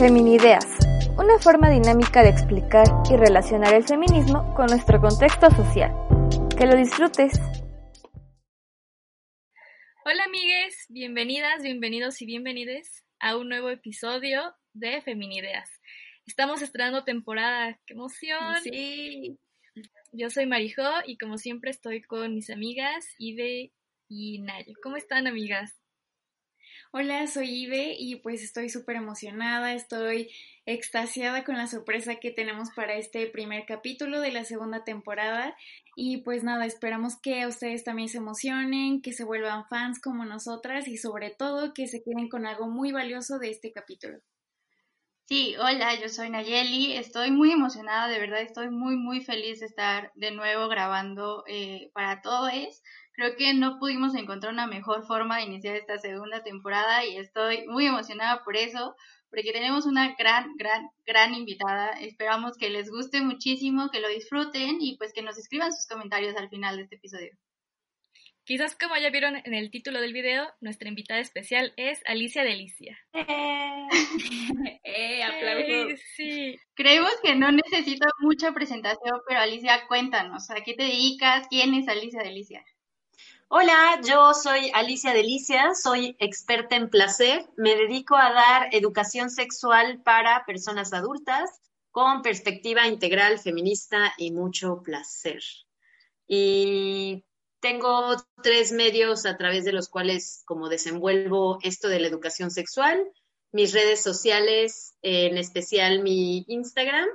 Feminideas, una forma dinámica de explicar y relacionar el feminismo con nuestro contexto social. Que lo disfrutes. Hola amigues, bienvenidas, bienvenidos y bienvenides a un nuevo episodio de Feminideas. Estamos estrenando temporada, ¡qué emoción! Sí. Yo soy Marijo y como siempre estoy con mis amigas Ive y Nayo. ¿Cómo están amigas? Hola, soy Ive y pues estoy súper emocionada, estoy extasiada con la sorpresa que tenemos para este primer capítulo de la segunda temporada y pues nada, esperamos que ustedes también se emocionen, que se vuelvan fans como nosotras y sobre todo que se queden con algo muy valioso de este capítulo. Sí, hola, yo soy Nayeli, estoy muy emocionada, de verdad estoy muy, muy feliz de estar de nuevo grabando eh, para todos. Creo que no pudimos encontrar una mejor forma de iniciar esta segunda temporada y estoy muy emocionada por eso, porque tenemos una gran, gran, gran invitada. Esperamos que les guste muchísimo, que lo disfruten y pues que nos escriban sus comentarios al final de este episodio. Quizás como ya vieron en el título del video, nuestra invitada especial es Alicia Delicia. ¡Eh! ¡Eh! ¡Aplausos! sí. Creemos que no necesito mucha presentación, pero Alicia, cuéntanos, ¿a qué te dedicas? ¿Quién es Alicia Delicia? Hola, yo soy Alicia Delicia, soy experta en placer. Me dedico a dar educación sexual para personas adultas con perspectiva integral, feminista y mucho placer. Y tengo tres medios a través de los cuales como desenvuelvo esto de la educación sexual, mis redes sociales, en especial mi Instagram,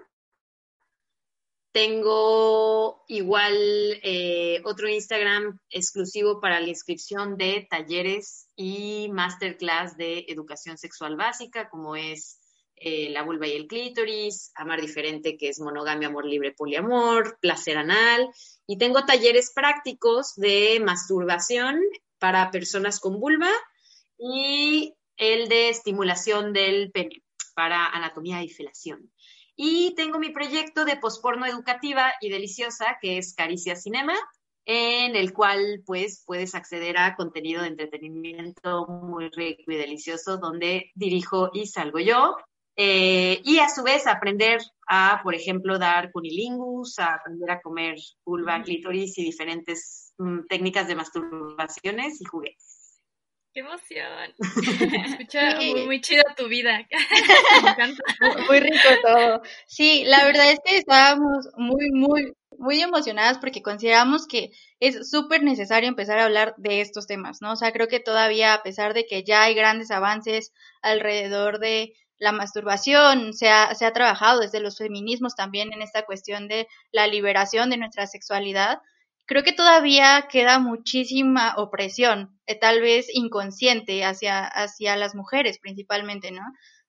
tengo igual eh, otro Instagram exclusivo para la inscripción de talleres y masterclass de educación sexual básica, como es eh, la vulva y el clítoris, amar diferente, que es monogamia, amor libre, poliamor, placer anal. Y tengo talleres prácticos de masturbación para personas con vulva y el de estimulación del pene para anatomía y felación. Y tengo mi proyecto de posporno educativa y deliciosa, que es Caricia Cinema, en el cual pues puedes acceder a contenido de entretenimiento muy rico y delicioso, donde dirijo y salgo yo. Eh, y a su vez aprender a, por ejemplo, dar cunilingus, a aprender a comer vulva, clítoris y diferentes mm, técnicas de masturbaciones y juguetes. ¡Qué emoción! Escucha muy, muy chida tu vida. Me encanta. Muy rico todo. Sí, la verdad es que estábamos muy, muy, muy emocionadas porque consideramos que es súper necesario empezar a hablar de estos temas, ¿no? O sea, creo que todavía, a pesar de que ya hay grandes avances alrededor de la masturbación, se ha, se ha trabajado desde los feminismos también en esta cuestión de la liberación de nuestra sexualidad, creo que todavía queda muchísima opresión, eh, tal vez inconsciente hacia, hacia las mujeres principalmente, ¿no?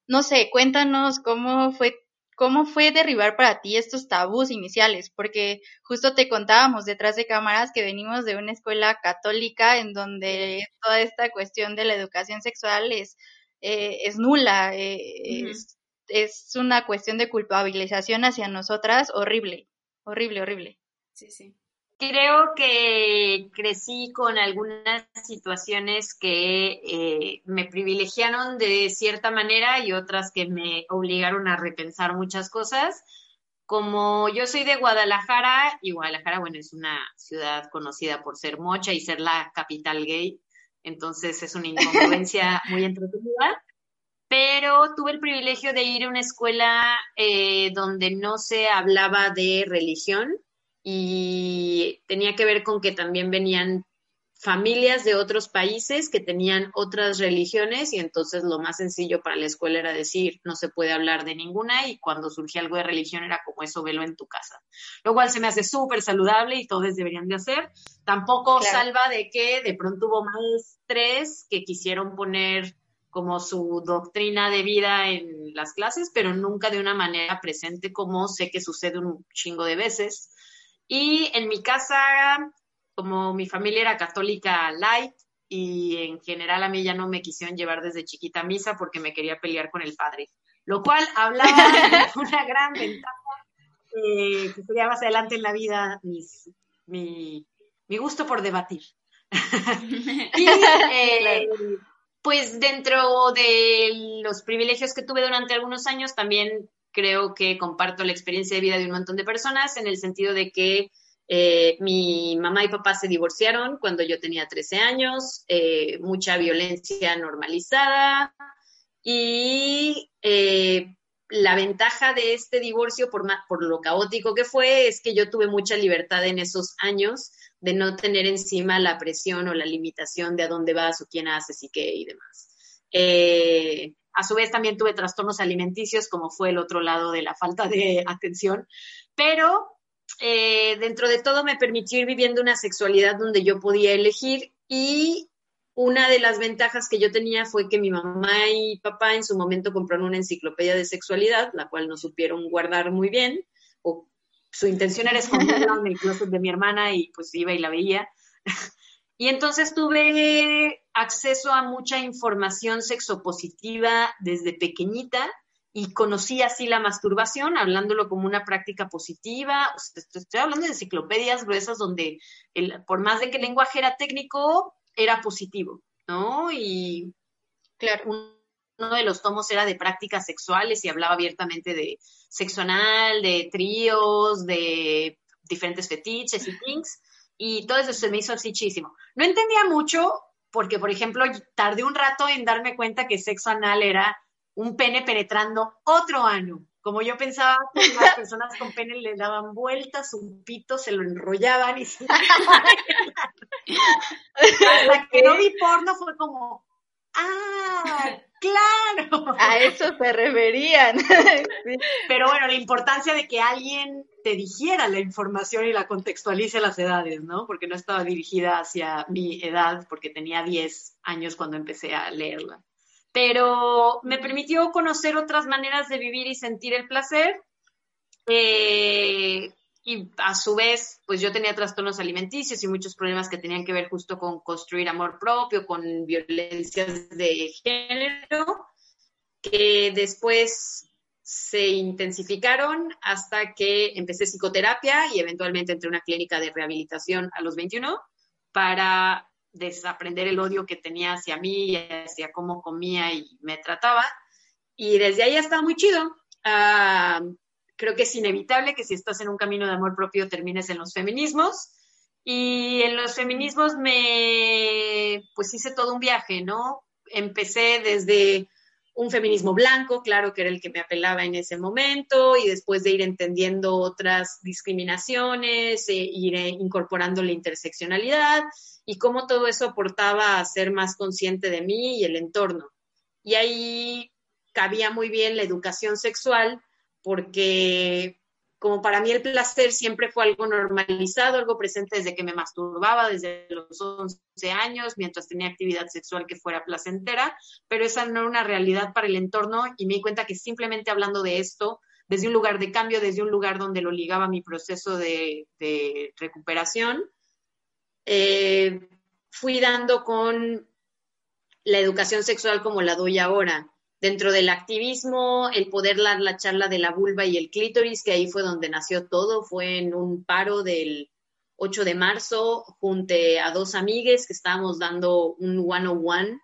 No sé, cuéntanos cómo fue, cómo fue derribar para ti estos tabús iniciales, porque justo te contábamos detrás de cámaras que venimos de una escuela católica en donde toda esta cuestión de la educación sexual es, eh, es nula, eh, es, es una cuestión de culpabilización hacia nosotras horrible, horrible, horrible. Sí, sí. Creo que crecí con algunas situaciones que eh, me privilegiaron de cierta manera y otras que me obligaron a repensar muchas cosas. Como yo soy de Guadalajara, y Guadalajara, bueno, es una ciudad conocida por ser mocha y ser la capital gay, entonces es una incongruencia muy entretenida pero tuve el privilegio de ir a una escuela eh, donde no se hablaba de religión, y tenía que ver con que también venían familias de otros países que tenían otras religiones y entonces lo más sencillo para la escuela era decir no se puede hablar de ninguna y cuando surgía algo de religión era como eso velo en tu casa. Lo cual se me hace súper saludable y todos deberían de hacer. Tampoco salva de que de pronto hubo más tres que quisieron poner como su doctrina de vida en las clases, pero nunca de una manera presente como sé que sucede un chingo de veces. Y en mi casa, como mi familia era católica light y en general a mí ya no me quisieron llevar desde chiquita a misa porque me quería pelear con el padre, lo cual hablaba de una gran ventaja eh, que sería más adelante en la vida mi, gusto por debatir. y, eh, pues dentro de los privilegios que tuve durante algunos años, también creo que comparto la experiencia de vida de un montón de personas en el sentido de que eh, mi mamá y papá se divorciaron cuando yo tenía 13 años, eh, mucha violencia normalizada y eh, la ventaja de este divorcio, por, por lo caótico que fue, es que yo tuve mucha libertad en esos años de no tener encima la presión o la limitación de a dónde vas o quién haces y qué y demás. Eh, a su vez también tuve trastornos alimenticios, como fue el otro lado de la falta de atención, pero eh, dentro de todo me permitió ir viviendo una sexualidad donde yo podía elegir y una de las ventajas que yo tenía fue que mi mamá y papá en su momento compraron una enciclopedia de sexualidad, la cual no supieron guardar muy bien, o su intención era esconderla en el closet de mi hermana y pues iba y la veía. Y entonces tuve acceso a mucha información sexopositiva desde pequeñita y conocí así la masturbación, hablándolo como una práctica positiva. estoy hablando de enciclopedias gruesas donde, el, por más de que el lenguaje era técnico, era positivo, ¿no? Y claro, uno de los tomos era de prácticas sexuales y hablaba abiertamente de sexo anal, de tríos, de diferentes fetiches y things y todo eso se me hizo asíchísimo. No entendía mucho porque, por ejemplo, tardé un rato en darme cuenta que sexo anal era un pene penetrando otro ano. Como yo pensaba que las personas con pene le daban vueltas, un pito, se lo enrollaban y se... Hasta que no vi porno fue como, ah, claro. A eso se referían. Pero bueno, la importancia de que alguien te dijera la información y la contextualice las edades, ¿no? Porque no estaba dirigida hacia mi edad, porque tenía 10 años cuando empecé a leerla. Pero me permitió conocer otras maneras de vivir y sentir el placer. Eh, y a su vez, pues yo tenía trastornos alimenticios y muchos problemas que tenían que ver justo con construir amor propio, con violencias de género, que después se intensificaron hasta que empecé psicoterapia y eventualmente entré a una clínica de rehabilitación a los 21 para desaprender el odio que tenía hacia mí y hacia cómo comía y me trataba. Y desde ahí ha estado muy chido. Ah, creo que es inevitable que si estás en un camino de amor propio termines en los feminismos. Y en los feminismos me, pues hice todo un viaje, ¿no? Empecé desde un feminismo blanco, claro que era el que me apelaba en ese momento, y después de ir entendiendo otras discriminaciones, e ir eh, incorporando la interseccionalidad y cómo todo eso aportaba a ser más consciente de mí y el entorno. Y ahí cabía muy bien la educación sexual, porque como para mí el placer siempre fue algo normalizado, algo presente desde que me masturbaba, desde los 11 años, mientras tenía actividad sexual que fuera placentera, pero esa no era una realidad para el entorno y me di cuenta que simplemente hablando de esto, desde un lugar de cambio, desde un lugar donde lo ligaba mi proceso de, recuperación, eh, fui dando con la educación sexual como la doy ahora dentro del activismo, el poder dar la charla de la vulva y el clítoris, que ahí fue donde nació todo, fue en un paro del 8 de marzo, junte a dos amigues que estábamos dando un one-on-one.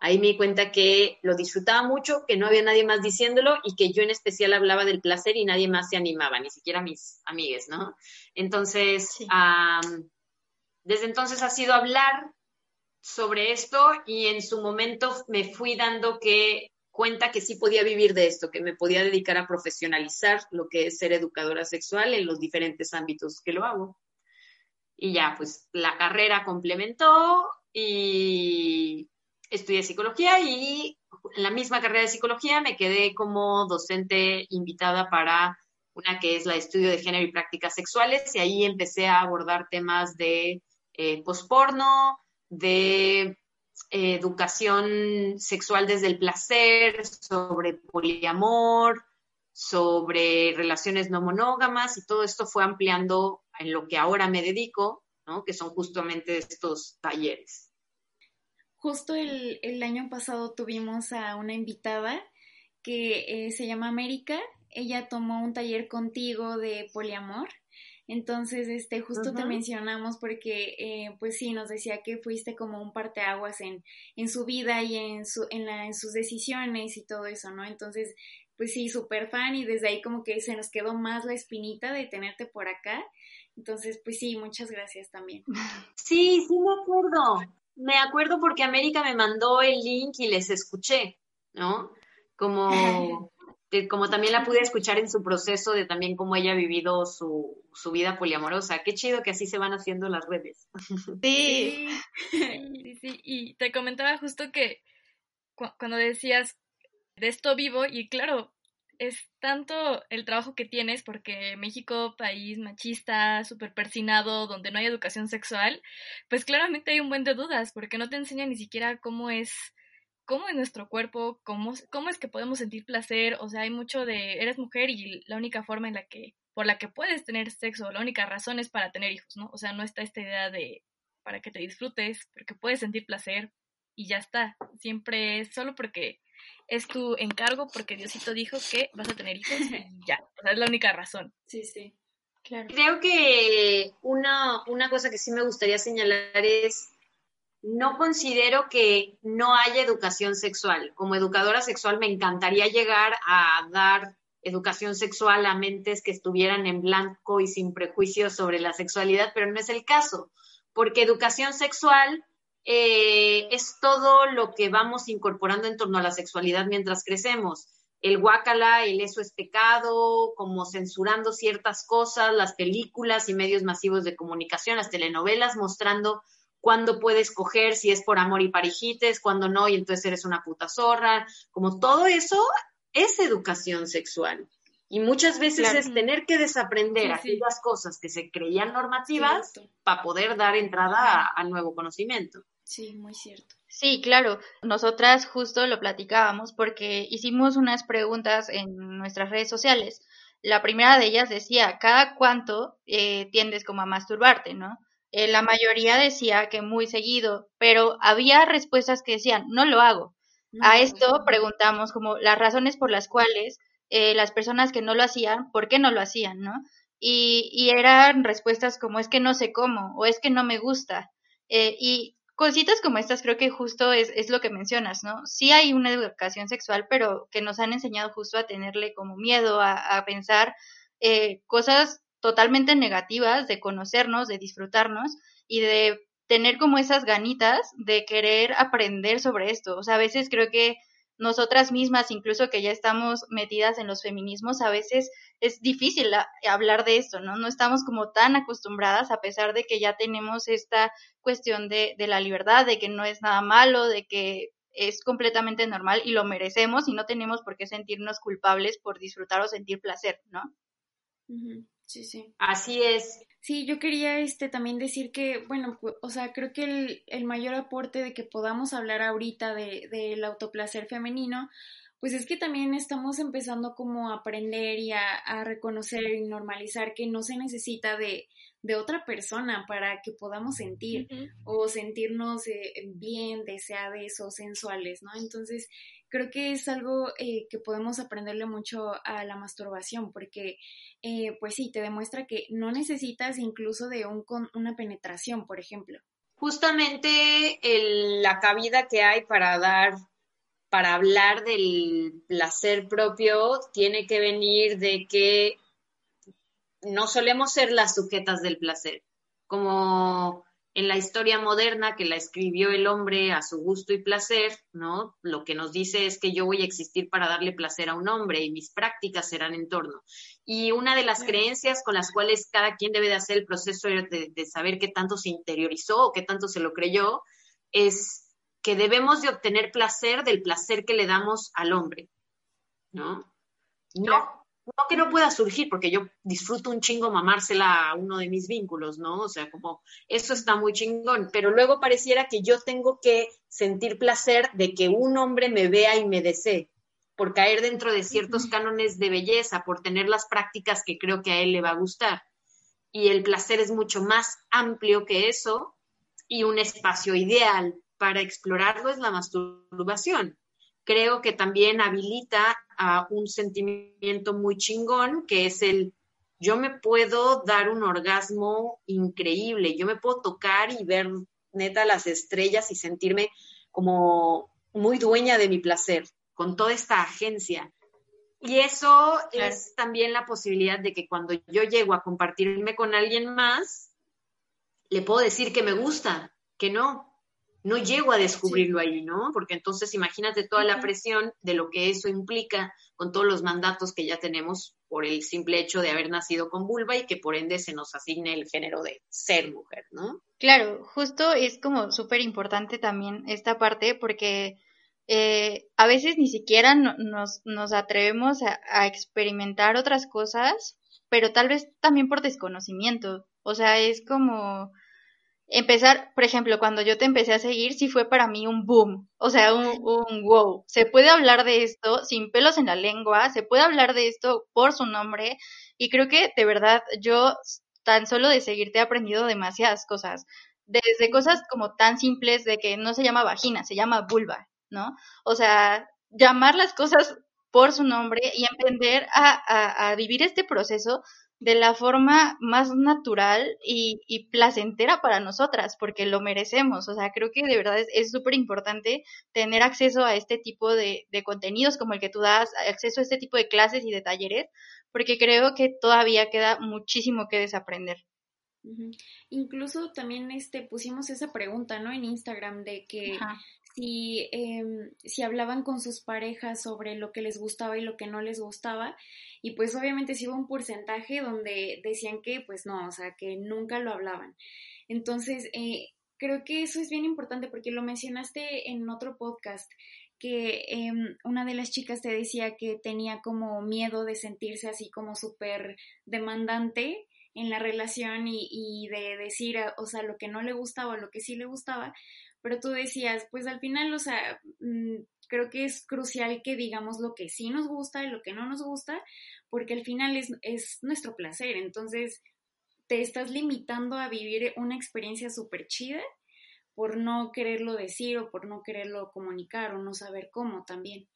Ahí me di cuenta que lo disfrutaba mucho, que no había nadie más diciéndolo y que yo en especial hablaba del placer y nadie más se animaba, ni siquiera mis amigues, ¿no? Entonces, desde entonces ha sido hablar sobre esto y en su momento me fui dando que cuenta que sí podía vivir de esto, que me podía dedicar a profesionalizar lo que es ser educadora sexual en los diferentes ámbitos que lo hago. Y ya, pues la carrera complementó y estudié psicología y en la misma carrera de psicología me quedé como docente invitada para una que es la estudio de género y prácticas sexuales y ahí empecé a abordar temas de eh, posporno, de educación sexual desde el placer, sobre poliamor, sobre relaciones no monógamas y todo esto fue ampliando en lo que ahora me dedico, ¿no? que son justamente estos talleres. Justo el, el año pasado tuvimos a una invitada que eh, se llama América. Ella tomó un taller contigo de poliamor. Entonces, este, justo te mencionamos porque, eh, pues sí, nos decía que fuiste como un parteaguas en, en su vida y en, su, en, la, en sus decisiones y todo eso, ¿no? Entonces, pues sí, súper fan y desde ahí como que se nos quedó más la espinita de tenerte por acá. Entonces, pues sí, muchas gracias también. Sí, sí me acuerdo. Me acuerdo porque América me mandó el link y les escuché, ¿no? Como, como también la pude escuchar en su proceso de también cómo ella ha vivido su, su vida poliamorosa. Qué chido que así se van haciendo las redes. Sí. sí, sí. Y te comentaba justo que cuando decías de esto vivo y claro, es tanto el trabajo que tienes porque México, país machista, súper persinado, donde no hay educación sexual, pues claramente hay un buen de dudas porque no te enseña ni siquiera cómo es cómo es nuestro cuerpo, cómo, cómo es que podemos sentir placer, o sea, hay mucho de eres mujer y la única forma en la que por la que puedes tener sexo, la única razón es para tener hijos, ¿no? O sea, no está esta idea de para que te disfrutes, porque puedes sentir placer y ya está. Siempre es solo porque es tu encargo porque Diosito dijo que vas a tener hijos y ya. O sea, es la única razón. Sí, sí. Claro. Creo que una, una cosa que sí me gustaría señalar es, no considero que no haya educación sexual. Como educadora sexual me encantaría llegar a dar educación sexual a mentes que estuvieran en blanco y sin prejuicios sobre la sexualidad, pero no es el caso, porque educación sexual eh, es todo lo que vamos incorporando en torno a la sexualidad mientras crecemos. El guacala, el eso es pecado, como censurando ciertas cosas, las películas y medios masivos de comunicación, las telenovelas mostrando cuándo puedes coger, si es por amor y parijites, cuándo no, y entonces eres una puta zorra. Como todo eso es educación sexual. Y muchas veces es tener que desaprender aquellas cosas que se creían normativas para poder dar entrada al nuevo conocimiento. Sí, muy cierto. Sí, claro. Nosotras justo lo platicábamos porque hicimos unas preguntas en nuestras redes sociales. La primera de ellas decía, ¿cada cuánto eh, tiendes como a masturbarte, no? Eh, la mayoría decía que muy seguido, pero había respuestas que decían, no lo hago. a esto preguntamos como las razones por las cuales eh, las personas que no lo hacían, ¿por qué no lo hacían, no? Y, y eran respuestas como es que no sé cómo o es que no me gusta. y cositas como estas creo que justo es, es, lo que mencionas, ¿no? Sí hay una educación sexual, pero que nos han enseñado justo a tenerle como miedo, a, pensar eh, cosas totalmente negativas de conocernos, de disfrutarnos y de tener como esas ganitas de querer aprender sobre esto. O sea, a veces creo que nosotras mismas, incluso que ya estamos metidas en los feminismos, a veces es difícil hablar de esto, ¿no? No estamos como tan acostumbradas, a pesar de que ya tenemos esta cuestión de, de la libertad, de que no es nada malo, de que es completamente normal y lo merecemos y no tenemos por qué sentirnos culpables por disfrutar o sentir placer, ¿no? Sí, sí. Así es. Sí, yo quería este también decir que, bueno, o sea, creo que el, el mayor aporte de que podamos hablar ahorita de, del autoplacer femenino, pues es que también estamos empezando como a aprender y a, a reconocer y normalizar que no se necesita de, de otra persona para que podamos sentir o sentirnos eh, bien, deseables o sensuales, ¿no? Entonces, creo que es algo eh, que podemos aprenderle mucho a la masturbación, porque, eh, pues sí, te demuestra que no necesitas incluso de un, una penetración, por ejemplo. Justamente la cabida que hay para dar, para hablar del placer propio, tiene que venir de que no solemos ser las sujetas del placer, como en la historia moderna que la escribió el hombre a su gusto y placer, ¿no? Lo que nos dice es que yo voy a existir para darle placer a un hombre y mis prácticas serán en torno. Y una de las creencias con las cuales cada quien debe de hacer el proceso de, de saber qué tanto se interiorizó o qué tanto se lo creyó, es que debemos de obtener placer del placer que le damos al hombre, ¿no? No, no que no pueda surgir, porque yo disfruto un chingo mamársela a uno de mis vínculos, ¿no? O sea, como eso está muy chingón, pero luego pareciera que yo tengo que sentir placer de que un hombre me vea y me desee, por caer dentro de ciertos cánones de belleza, por tener las prácticas que creo que a él le va a gustar. Y el placer es mucho más amplio que eso y un espacio ideal para explorarlo es la masturbación creo que también habilita a un sentimiento muy chingón, que es el yo me puedo dar un orgasmo increíble, yo me puedo tocar y ver neta las estrellas y sentirme como muy dueña de mi placer, con toda esta agencia. Y eso es también la posibilidad de que cuando yo llego a compartirme con alguien más, le puedo decir que me gusta, que no, no llego a descubrirlo ahí, ¿no? Porque entonces imagínate toda la presión de lo que eso implica con todos los mandatos que ya tenemos por el simple hecho de haber nacido con vulva y que por ende se nos asigne el género de ser mujer, ¿no? Claro, justo es como súper importante también esta parte porque eh, a veces ni siquiera nos, nos atrevemos a experimentar otras cosas, pero tal vez también por desconocimiento. O sea, es como empezar, por ejemplo, cuando yo te empecé a seguir, sí fue para mí un boom, o sea, un, wow. Se puede hablar de esto sin pelos en la lengua, se puede hablar de esto por su nombre, y creo que de verdad yo tan solo de seguirte he aprendido demasiadas cosas, desde cosas como tan simples de que no se llama vagina, se llama vulva, ¿no? O sea, llamar las cosas por su nombre y aprender a, a, a vivir este proceso de la forma más natural y, placentera para nosotras, porque lo merecemos. O sea, creo que de verdad es súper importante tener acceso a este tipo de, contenidos como el que tú das, acceso a este tipo de clases y de talleres, porque creo que todavía queda muchísimo que desaprender. Incluso también este pusimos esa pregunta, ¿no? En Instagram de que si, em, si hablaban con sus parejas sobre lo que les gustaba y lo que no les gustaba. Y pues obviamente sí hubo un porcentaje donde decían que pues no, o sea, que nunca lo hablaban. Entonces, eh, creo que eso es bien importante porque lo mencionaste en otro podcast que em, una de las chicas te decía que tenía como miedo de sentirse así como súper demandante en la relación y, y, de decir, o sea, lo que no le gustaba o lo que sí le gustaba, pero tú decías, pues al final, o sea, mm, creo que es crucial que digamos lo que sí nos gusta y lo que no nos gusta, porque al final es, es nuestro placer, entonces te estás limitando a vivir una experiencia súper chida por no quererlo decir o por no quererlo comunicar o no saber cómo también.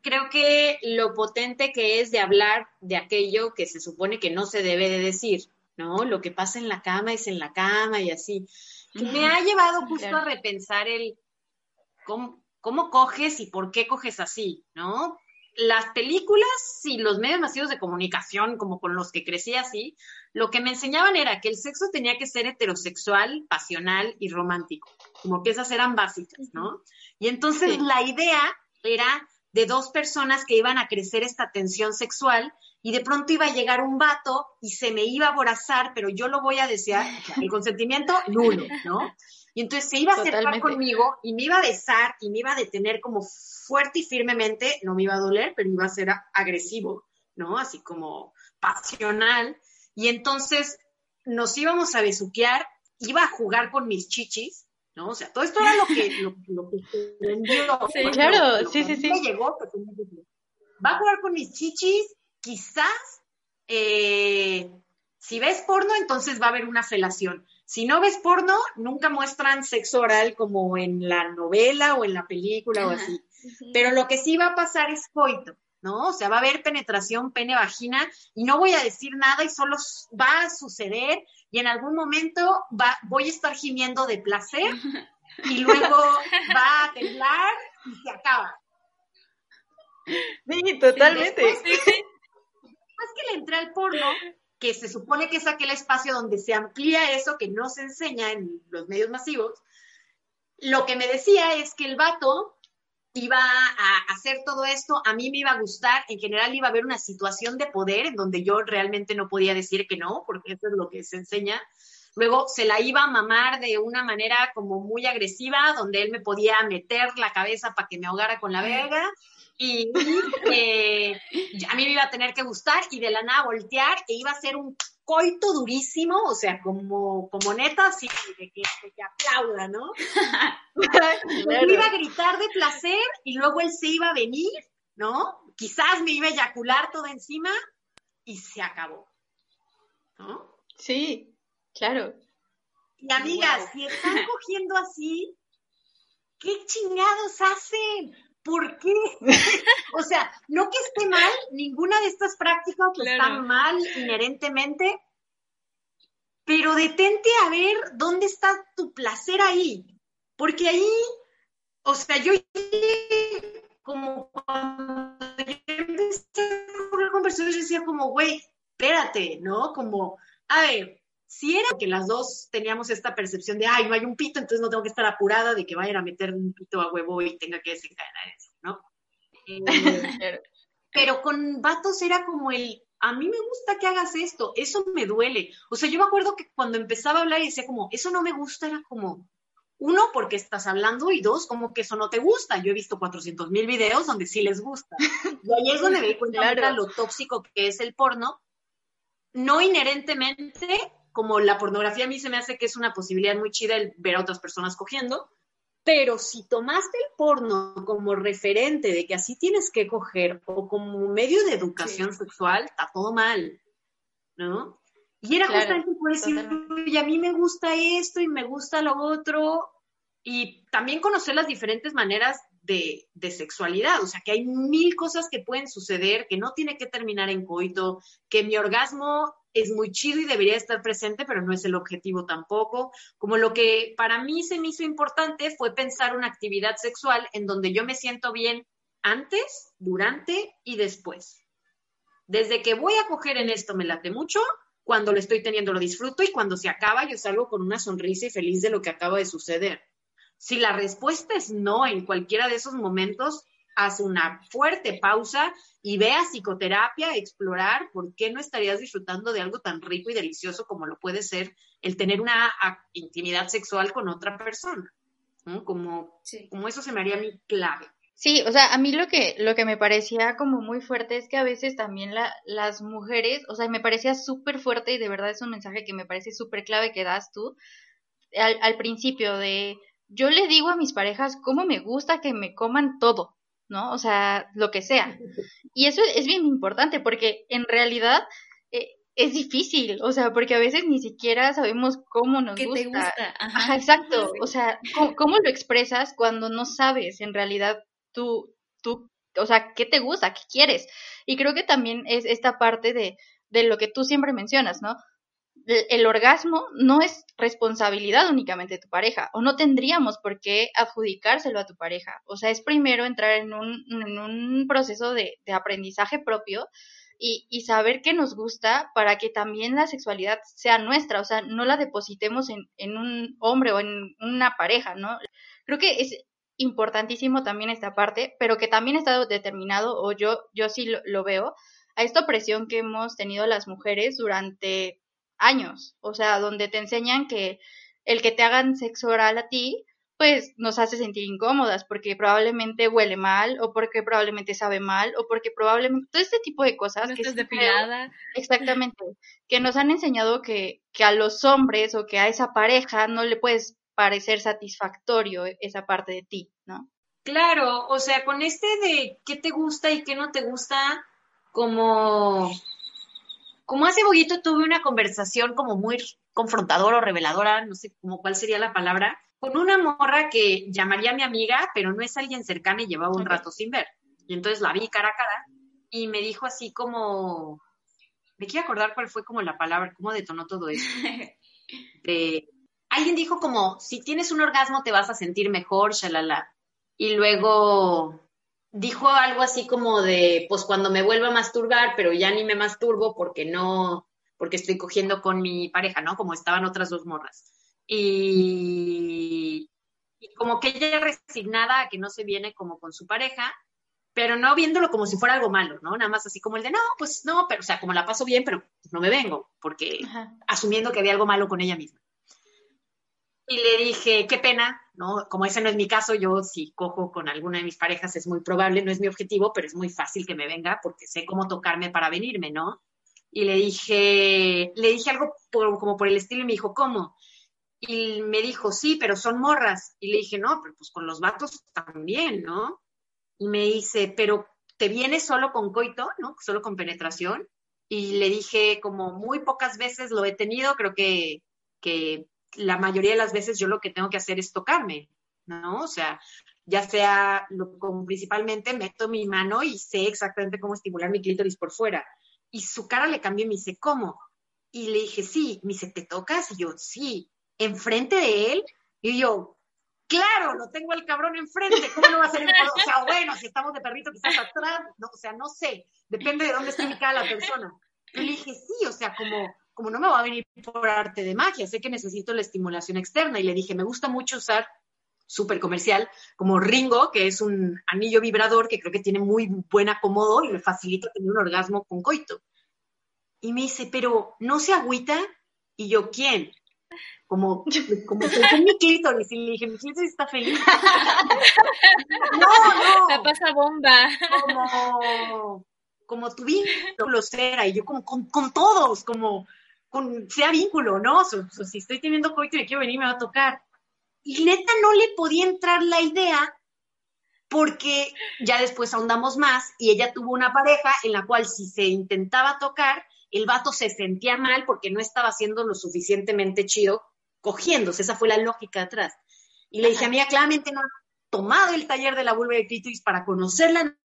Creo que lo potente que es de hablar de aquello que se supone que no se debe de decir, ¿no? Lo que pasa en la cama es en la cama y así me ha llevado justo a repensar el cómo, cómo coges y por qué coges así, ¿no? Las películas y los medios masivos de comunicación, como con los que crecí así, lo que me enseñaban era que el sexo tenía que ser heterosexual, pasional y romántico, como que esas eran básicas, ¿no? Y entonces la idea era de dos personas que iban a crecer esta tensión sexual y de pronto iba a llegar un vato y se me iba a aborazar, pero yo lo voy a desear, el consentimiento nulo, ¿no? Y entonces se iba a acercar conmigo y me iba a besar y me iba a detener como fuerte y firmemente, no me iba a doler, pero iba a ser agresivo, ¿no? Así como pasional. Y entonces nos íbamos a besuquear, iba a jugar con mis chichis, ¿no? O sea, todo esto era lo que, lo, lo que Sí, claro, sí, sí, sí. Llegó, va a jugar con mis chichis quizás eh, si ves porno, entonces va a haber una felación. Si no ves porno, nunca muestran sexo oral como en la novela o en la película o así. Pero lo que sí va a pasar es coito, ¿no? O sea, va a haber penetración pene-vagina y no voy a decir nada y solo va a suceder y en algún momento va, voy a estar gimiendo de placer y luego va a temblar y se acaba. Sí, totalmente más que le entré al porno, que se supone que es aquel espacio donde se amplía eso que no se enseña en los medios masivos, lo que me decía es que el vato iba a hacer todo esto, a mí me iba a gustar, en general iba a haber una situación de poder en donde yo realmente no podía decir que no, porque eso es lo que se enseña. Luego se la iba a mamar de una manera como muy agresiva, donde él me podía meter la cabeza para que me ahogara con la verga y, eh, a mí me iba a tener que gustar y de la nada voltear e iba a ser un coito durísimo, o sea, como, como neta, así, de que, aplauda, ¿no? Me iba a gritar de placer y luego él se iba a venir, ¿no? Quizás me iba a eyacular todo encima y se acabó, ¿no? Sí, claro. Y amigas, si están cogiendo así, ¿qué chingados hacen? ¿Por qué? o sea, no que esté mal, ninguna de estas prácticas están mal inherentemente, pero detente a ver dónde está tu placer ahí. Porque ahí, o sea, yo como cuando yo empecé a conversación, yo decía como, güey, espérate, ¿no? Como, a ver, si era que las dos teníamos esta percepción de, ay, no hay un pito, entonces no tengo que estar apurada de que vayan a meter un pito a huevo y tenga que desencadenar eso, ¿no? Eh, pero con vatos era como el, a mí me gusta que hagas esto, eso me duele. O sea, yo me acuerdo que cuando empezaba a hablar y decía como, eso no me gusta, era como, uno, porque estás hablando y dos, como que eso no te gusta. Yo he visto 400 mil videos donde sí les gusta. Y ahí es donde me di cuenta de lo tóxico que es el porno. No inherentemente como la pornografía a mí se me hace que es una posibilidad muy chida el ver a otras personas cogiendo, pero si tomaste el porno como referente de que así tienes que coger o como medio de educación sexual, está todo mal, ¿no? Y era justamente por decir, y a mí me gusta esto y me gusta lo otro, y también conocer las diferentes maneras de, de, sexualidad, o sea, que hay mil cosas que pueden suceder, que no tiene que terminar en coito, que mi orgasmo es muy chido y debería estar presente, pero no es el objetivo tampoco. Como lo que para mí se me hizo importante fue pensar una actividad sexual en donde yo me siento bien antes, durante y después. Desde que voy a coger en esto me late mucho, cuando lo estoy teniendo lo disfruto y cuando se acaba yo salgo con una sonrisa y feliz de lo que acaba de suceder. Si la respuesta es no en cualquiera de esos momentos, haz una fuerte pausa y ve a psicoterapia, explorar por qué no estarías disfrutando de algo tan rico y delicioso como lo puede ser el tener una intimidad sexual con otra persona. Como, como eso se me haría mí clave. Sí, o sea, a mí lo que, lo que me parecía como muy fuerte es que a veces también la, las mujeres, o sea, me parecía súper fuerte y de verdad es un mensaje que me parece súper clave que das tú al, al principio de, yo le digo a mis parejas cómo me gusta que me coman todo, ¿no? O sea, lo que sea. Y eso es bien importante porque en realidad eh, es difícil, o sea, porque a veces ni siquiera sabemos cómo nos gusta. Te gusta. Ajá. exacto. O sea, ¿cómo, lo expresas cuando no sabes en realidad tú, tú, o sea, qué te gusta, qué quieres? Y creo que también es esta parte de, de lo que tú siempre mencionas, ¿no? El orgasmo no es responsabilidad únicamente de tu pareja o no tendríamos por qué adjudicárselo a tu pareja. O sea, es primero entrar en un, en un proceso de, aprendizaje propio y, saber qué nos gusta para que también la sexualidad sea nuestra, o sea, no la depositemos en, en un hombre o en una pareja, ¿no? Creo que es importantísimo también esta parte, pero que también está determinado, o yo, yo sí lo, lo veo, a esta opresión que hemos tenido las mujeres durante años, o sea, donde te enseñan que el que te hagan sexo oral a ti, pues nos hace sentir incómodas porque probablemente huele mal o porque probablemente sabe mal o porque probablemente todo este tipo de cosas que estás depilada. exactamente que nos han enseñado que, que a los hombres o que a esa pareja no le puedes parecer satisfactorio esa parte de ti, ¿no? Claro, o sea, con este de qué te gusta y qué no te gusta, como como hace poquito tuve una conversación como muy confrontadora o reveladora, no sé cuál sería la palabra, con una morra que llamaría a mi amiga, pero no es alguien cercana y llevaba un rato sin ver. Y entonces la vi cara a cara y me dijo así como, me quiero acordar cuál fue como la palabra, cómo detonó todo eso. De, alguien dijo como, si tienes un orgasmo te vas a sentir mejor, shalala. Y luego dijo algo así como de, pues cuando me vuelva a masturbar, pero ya ni me masturbo porque no, porque estoy cogiendo con mi pareja, ¿no? Como estaban otras dos morras. Y, como que ella resignada a que no se viene como con su pareja, pero no viéndolo como si fuera algo malo, ¿no? Nada más así como el de, no, pues no, pero, o sea, como la paso bien, pero no me vengo, porque asumiendo que había algo malo con ella misma. Y le dije, qué pena, ¿no? Como ese no es mi caso, yo si cojo con alguna de mis parejas es muy probable, no es mi objetivo, pero es muy fácil que me venga porque sé cómo tocarme para venirme, ¿no? Y le dije, le dije algo como por el estilo y me dijo, ¿cómo? Y me dijo, sí, pero son morras. Y le dije, no, pero pues con los vatos también, ¿no? Y me dice, pero ¿te vienes solo con coito, ¿no? Solo con penetración. Y le dije, como muy pocas veces lo he tenido, creo que, que la mayoría de las veces yo lo que tengo que hacer es tocarme, ¿no? O sea, ya sea, lo, como principalmente meto mi mano y sé exactamente cómo estimular mi clítoris por fuera. Y su cara le cambió y me dice, ¿cómo? Y le dije, sí. Me dice, ¿te tocas? Y yo, sí enfrente de él y yo, claro, lo tengo al cabrón enfrente, ¿cómo no va a ser O sea, bueno, si estamos de perrito quizás atrás, no, o sea, no sé, depende de dónde esté ubicada la persona. Y le dije, sí, o sea, como, como no me va a venir por arte de magia, sé que necesito la estimulación externa. Y le dije, me gusta mucho usar súper comercial, como Ringo, que es un anillo vibrador que creo que tiene muy buen acomodo y me facilita tener un orgasmo con coito. Y me dice, pero ¿no se agüita? Y yo, ¿quién? como, como con mi clítoris, y le dije, mi clítoris está feliz. no, no. La pasa bomba. Como, como tu vínculo será, y yo como con, con todos, como con sea vínculo, ¿no? si estoy teniendo coito y quiero venir, me va a tocar. Y neta no le podía entrar la idea porque ya después ahondamos más y ella tuvo una pareja en la cual si se intentaba tocar, el vato se sentía mal porque no estaba haciendo lo suficientemente chido cogiéndose, esa fue la lógica atrás. Y le dije, a mí claramente no ha tomado el taller de la vulva de clítoris para conocer la anatomía,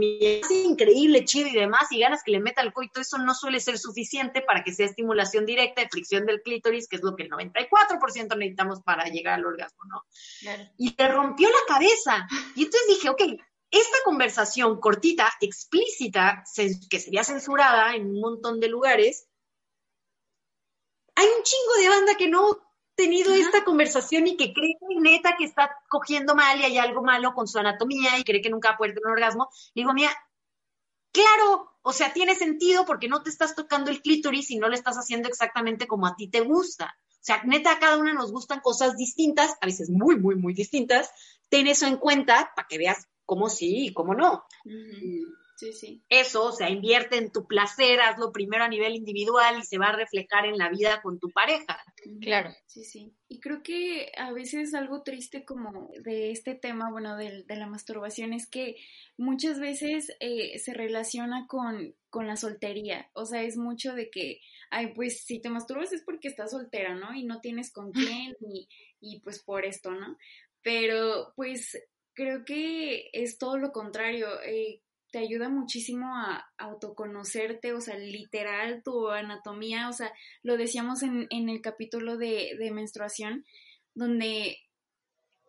es increíble, chido y demás, y ganas que le meta el coito, eso no suele ser suficiente para que sea estimulación directa de fricción del clítoris, que es lo que el 94% necesitamos para llegar al orgasmo, ¿no? Y le rompió la cabeza. Y entonces dije, ok, esta conversación cortita, explícita, que sería censurada en un montón de lugares, hay un chingo de banda que no tenido esta conversación y que cree que neta que está cogiendo mal y hay algo malo con su anatomía y cree que nunca puede tener un orgasmo. Le digo, mira, claro, o sea, tiene sentido porque no te estás tocando el clítoris y no lo estás haciendo exactamente como a ti te gusta. O sea, neta, a cada una nos gustan cosas distintas, a veces muy, muy, muy distintas. Ten eso en cuenta para que veas cómo sí y cómo no. Sí, sí. Eso, o sea, invierte en tu placer, hazlo primero a nivel individual y se va a reflejar en la vida con tu pareja. Claro. Sí, sí. Y creo que a veces algo triste como de este tema, bueno, de, de la masturbación, es que muchas veces eh, se relaciona con, con la soltería. O sea, es mucho de que, ay, pues si te masturbas es porque estás soltera, ¿no? Y no tienes con quién y, y pues por esto, ¿no? Pero pues creo que es todo lo contrario. Eh, te ayuda muchísimo a autoconocerte, o sea, literal, tu anatomía, o sea, lo decíamos en, en el capítulo de, de, menstruación, donde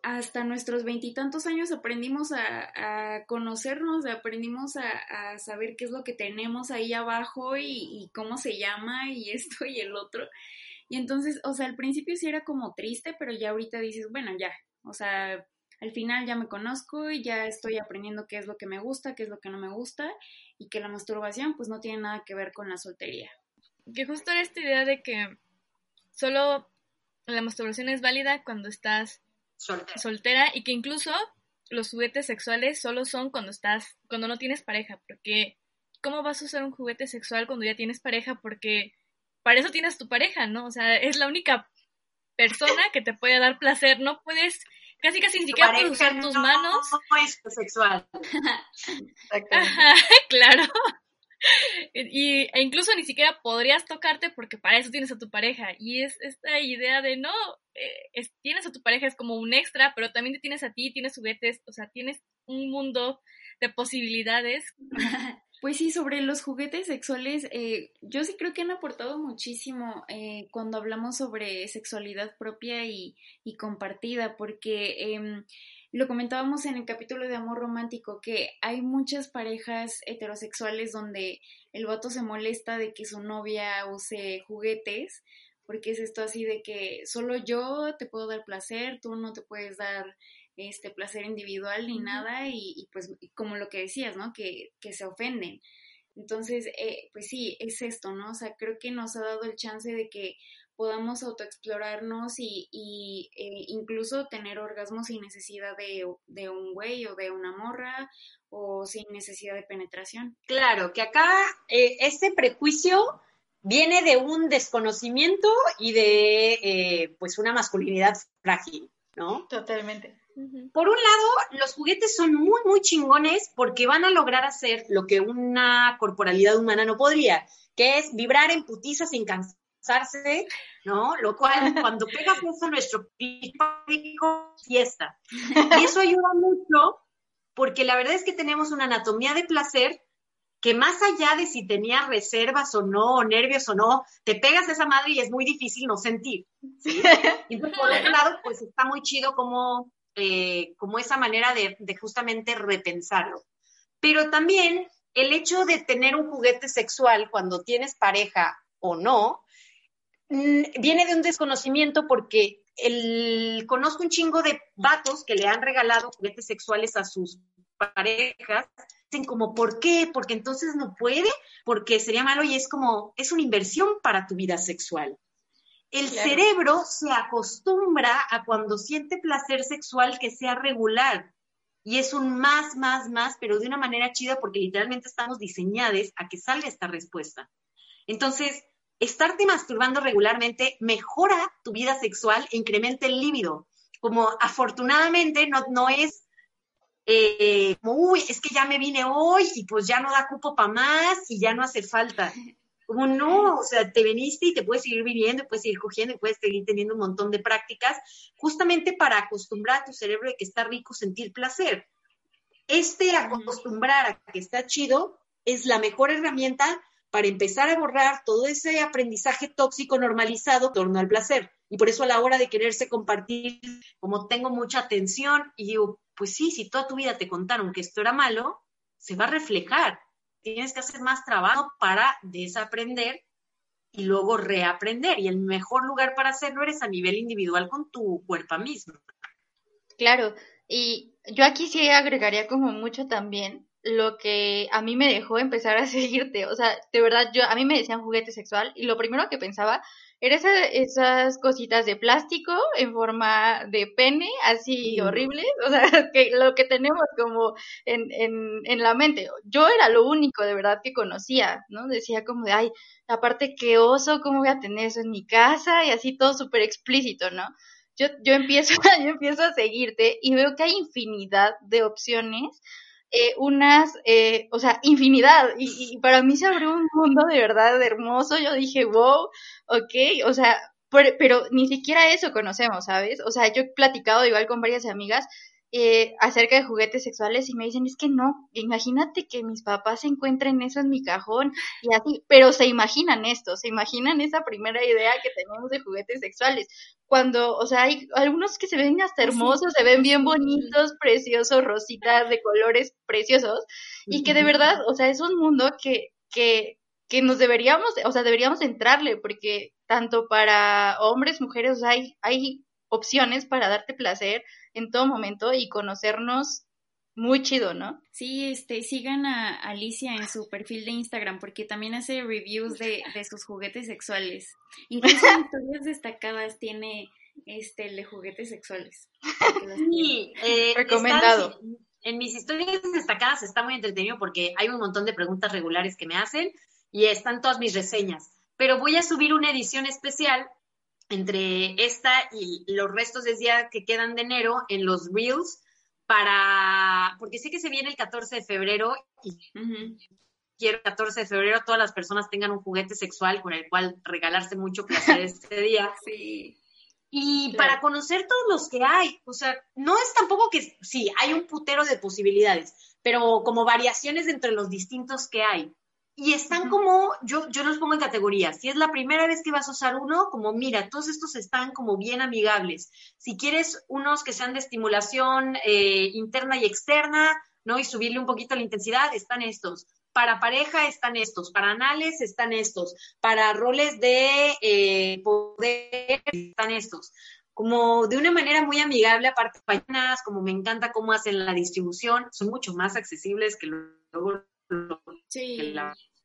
hasta nuestros veintitantos años aprendimos a, a conocernos, aprendimos a, a, saber qué es lo que tenemos ahí abajo y, y cómo se llama y esto y el otro. Y entonces, o sea, al principio sí era como triste, pero ya ahorita dices, bueno, ya, o sea, al final ya me conozco y ya estoy aprendiendo qué es lo que me gusta, qué es lo que no me gusta y que la masturbación pues no tiene nada que ver con la soltería. Que justo era esta idea de que solo la masturbación es válida cuando estás soltera, soltera y que incluso los juguetes sexuales solo son cuando estás cuando no tienes pareja, porque ¿cómo vas a usar un juguete sexual cuando ya tienes pareja? Porque para eso tienes tu pareja, ¿no? O sea, es la única persona que te puede dar placer, no puedes casi casi ni siquiera puedes usar tus manos. No es sexual. claro. Y, e incluso ni siquiera podrías tocarte porque para eso tienes a tu pareja. Y es esta idea de no, eh, tienes a tu pareja es como un extra, pero también te tienes a ti, tienes juguetes, o sea, tienes un mundo de posibilidades. Pues sí, sobre los juguetes sexuales, eh, yo sí creo que han aportado muchísimo eh, cuando hablamos sobre sexualidad propia y, y compartida, porque eh, lo comentábamos en el capítulo de amor romántico, que hay muchas parejas heterosexuales donde el vato se molesta de que su novia use juguetes, porque es esto así de que solo yo te puedo dar placer, tú no te puedes dar este placer individual ni nada y, pues como lo que decías, ¿no? Que, que se ofenden. Entonces, eh, pues sí, es esto, ¿no? O sea, creo que nos ha dado el chance de que podamos autoexplorarnos y, y eh, incluso tener orgasmos sin necesidad de, de un güey o de una morra o sin necesidad de penetración. Claro, que acá eh, ese prejuicio viene de un desconocimiento y de eh, pues una masculinidad frágil, ¿no? Totalmente. Por un lado, los juguetes son muy, muy chingones porque van a lograr hacer lo que una corporalidad humana no podría, que es vibrar en putiza sin cansarse, ¿no? Lo cual, cuando pega fuerza nuestro pico, fiesta. Y eso ayuda mucho porque la verdad es que tenemos una anatomía de placer que más allá de si tenías reservas o no, o nervios o no, te pegas a esa madre y es muy difícil no sentir. ¿sí? Entonces, por otro lado, pues está muy chido como, eh, como esa manera de, justamente repensarlo. Pero también el hecho de tener un juguete sexual cuando tienes pareja o no, mm, viene de un desconocimiento porque el, conozco un chingo de vatos que le han regalado juguetes sexuales a sus parejas dicen como, ¿por qué? Porque entonces no puede, porque sería malo y es como, es una inversión para tu vida sexual. El cerebro se acostumbra a cuando siente placer sexual que sea regular. Y es un más, más, más, pero de una manera chida porque literalmente estamos diseñados a que salga esta respuesta. Entonces, estarte masturbando regularmente mejora tu vida sexual e incrementa el líbido. Como afortunadamente no, no es eh, uy, es que ya me vine hoy y pues ya no da cupo para más y ya no hace falta. Como no, o sea, te viniste y te puedes seguir viviendo, puedes seguir cogiendo y puedes seguir teniendo un montón de prácticas, justamente para acostumbrar a tu cerebro de que está rico sentir placer. Este acostumbrar a que está chido es la mejor herramienta para empezar a borrar todo ese aprendizaje tóxico normalizado en torno al placer. Y por eso a la hora de quererse compartir, como tengo mucha atención y digo, pues sí, si toda tu vida te contaron que esto era malo, se va a reflejar. Tienes que hacer más trabajo para desaprender y luego reaprender. Y el mejor lugar para hacerlo eres a nivel individual con tu cuerpo mismo. Claro, y yo aquí sí agregaría como mucho también lo que a mí me dejó empezar a seguirte. O sea, de verdad, yo a mí me decían juguete sexual y lo primero que pensaba era esas cositas de plástico en forma de pene, así horrible, o sea, que lo que tenemos como en, en, en la mente. Yo era lo único de verdad que conocía, ¿no? Decía como de, ay, aparte qué oso, ¿cómo voy a tener eso en mi casa? Y así todo súper explícito, ¿no? Yo, yo, empiezo, yo empiezo a seguirte y veo que hay infinidad de opciones eh, unas, eh, o sea, infinidad. Y, y, para mí se abrió un mundo de verdad hermoso. Yo dije, wow, ok, o sea, pero, pero ni siquiera eso conocemos, ¿sabes? O sea, yo he platicado igual con varias amigas eh, acerca de juguetes sexuales y me dicen, es que no, imagínate que mis papás encuentren eso en mi cajón y así, pero se imaginan esto, se imaginan esa primera idea que tenemos de juguetes sexuales. Cuando, o sea, hay algunos que se ven hasta hermosos, se ven bien bonitos, preciosos, rositas de colores preciosos y que de verdad, o sea, es un mundo que, que, que nos deberíamos, o sea, deberíamos entrarle porque tanto para hombres, mujeres, o sea, hay, hay opciones para darte placer en todo momento y conocernos muy chido, ¿no? Sí, este, sigan a Alicia en su perfil de Instagram porque también hace reviews de, de sus juguetes sexuales. Incluso en historias destacadas tiene este de juguetes sexuales. Sí, eh, recomendado. en mis historias destacadas está muy entretenido porque hay un montón de preguntas regulares que me hacen y están todas mis reseñas. Pero voy a subir una edición especial entre esta y los restos de día que quedan de enero en los Reels para, porque sé que se viene el 14 de febrero y quiero el 14 de febrero todas las personas tengan un juguete sexual con el cual regalarse mucho placer este día. Sí. Y para conocer todos los que hay, o sea, no es tampoco que, sí, hay un putero de posibilidades, pero como variaciones entre los distintos que hay. Y están como, yo, yo los pongo en categorías. Si es la primera vez que vas a usar uno, como mira, todos estos están como bien amigables. Si quieres unos que sean de estimulación eh, interna y externa, ¿no? Y subirle un poquito la intensidad, están estos. Para pareja están estos, para anales están estos, para roles de eh, poder están estos. Como de una manera muy amigable, aparte, páginas, como me encanta cómo hacen la distribución, son mucho más accesibles que luego Sí.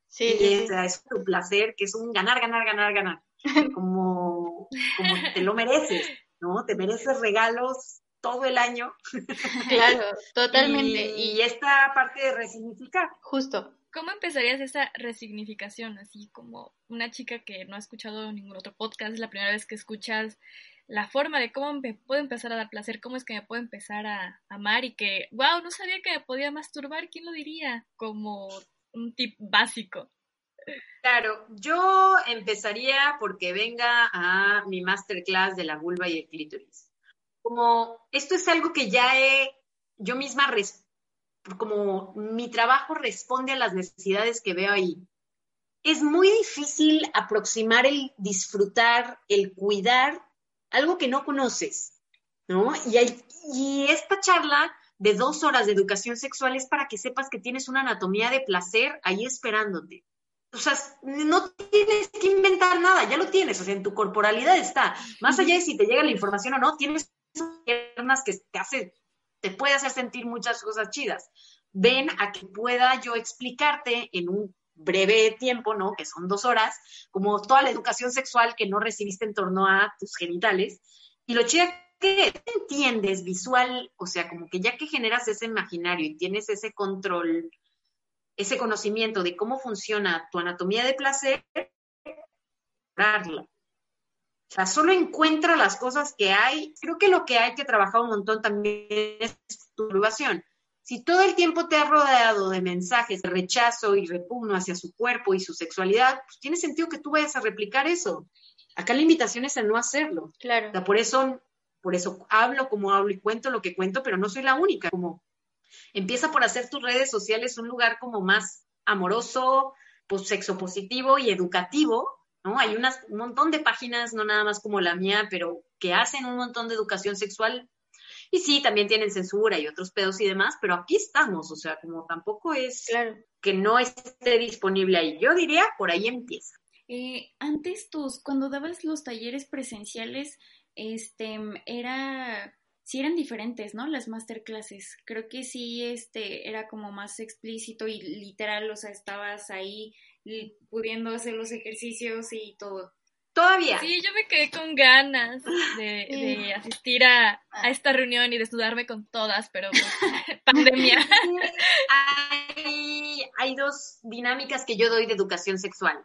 Sí, es un placer, que es un ganar, ganar, ganar, ganar. Como como, como te lo mereces, ¿no? Te mereces regalos todo el año. Claro, totalmente. y, esta parte de resignificar. Justo. ¿Cómo empezarías esa resignificación? Así como una chica que no ha escuchado ningún otro podcast, es la primera vez que escuchas la forma de cómo me puedo empezar a dar placer, cómo es que me puedo empezar a amar y que, wow, no sabía que me podía masturbar, ¿quién lo diría? Como un tip básico. Claro, yo empezaría porque venga a mi masterclass de la vulva y el clítoris. Como esto es algo que ya he, yo misma, como mi trabajo responde a las necesidades que veo ahí. Es muy difícil aproximar el disfrutar, el cuidar algo que no conoces, ¿no? Y, y esta charla de dos horas de educación sexual es para que sepas que tienes una anatomía de placer ahí esperándote. O sea, no tienes que inventar nada, ya lo tienes, o sea, en tu corporalidad está. Más allá de si te llega la información o no, tienes piernas que te hace, te puede hacer sentir muchas cosas chidas. Ven a que pueda yo explicarte en un breve tiempo, ¿no? Que son dos horas, como toda la educación sexual que no recibiste en torno a tus genitales. Y lo chido que entiendes visual, o sea, como que ya que generas ese imaginario y tienes ese control, ese conocimiento de cómo funciona tu anatomía de placer, darla. O sea, solo encuentra las cosas que hay. Creo que lo que hay que trabajar un montón también es tu turbación. Si todo el tiempo te has rodeado de mensajes de rechazo y repugno hacia su cuerpo y su sexualidad, pues tiene sentido que tú vayas a replicar eso. Acá la invitación es a no hacerlo. Claro. O sea, por eso, por eso hablo como hablo y cuento lo que cuento, pero no soy la única. Como empieza por hacer tus redes sociales un lugar como más amoroso, pues sexo positivo y educativo, ¿no? Hay unas, un montón de páginas, no nada más como la mía, pero que hacen un montón de educación sexual y sí, también tienen censura y otros pedos y demás, pero aquí estamos, o sea, como tampoco es que no esté disponible ahí. Yo diría, por ahí empieza. Eh, antes tus, cuando dabas los talleres presenciales, este, era, sí eran diferentes, ¿no? Las masterclasses. Creo que sí, este, era como más explícito y literal, o sea, estabas ahí pudiendo hacer los ejercicios y todo. Todavía. Sí, yo me quedé con ganas de, asistir a, esta reunión y de estudiarme con todas, pero pues, pandemia. Hay, hay dos dinámicas que yo doy de educación sexual.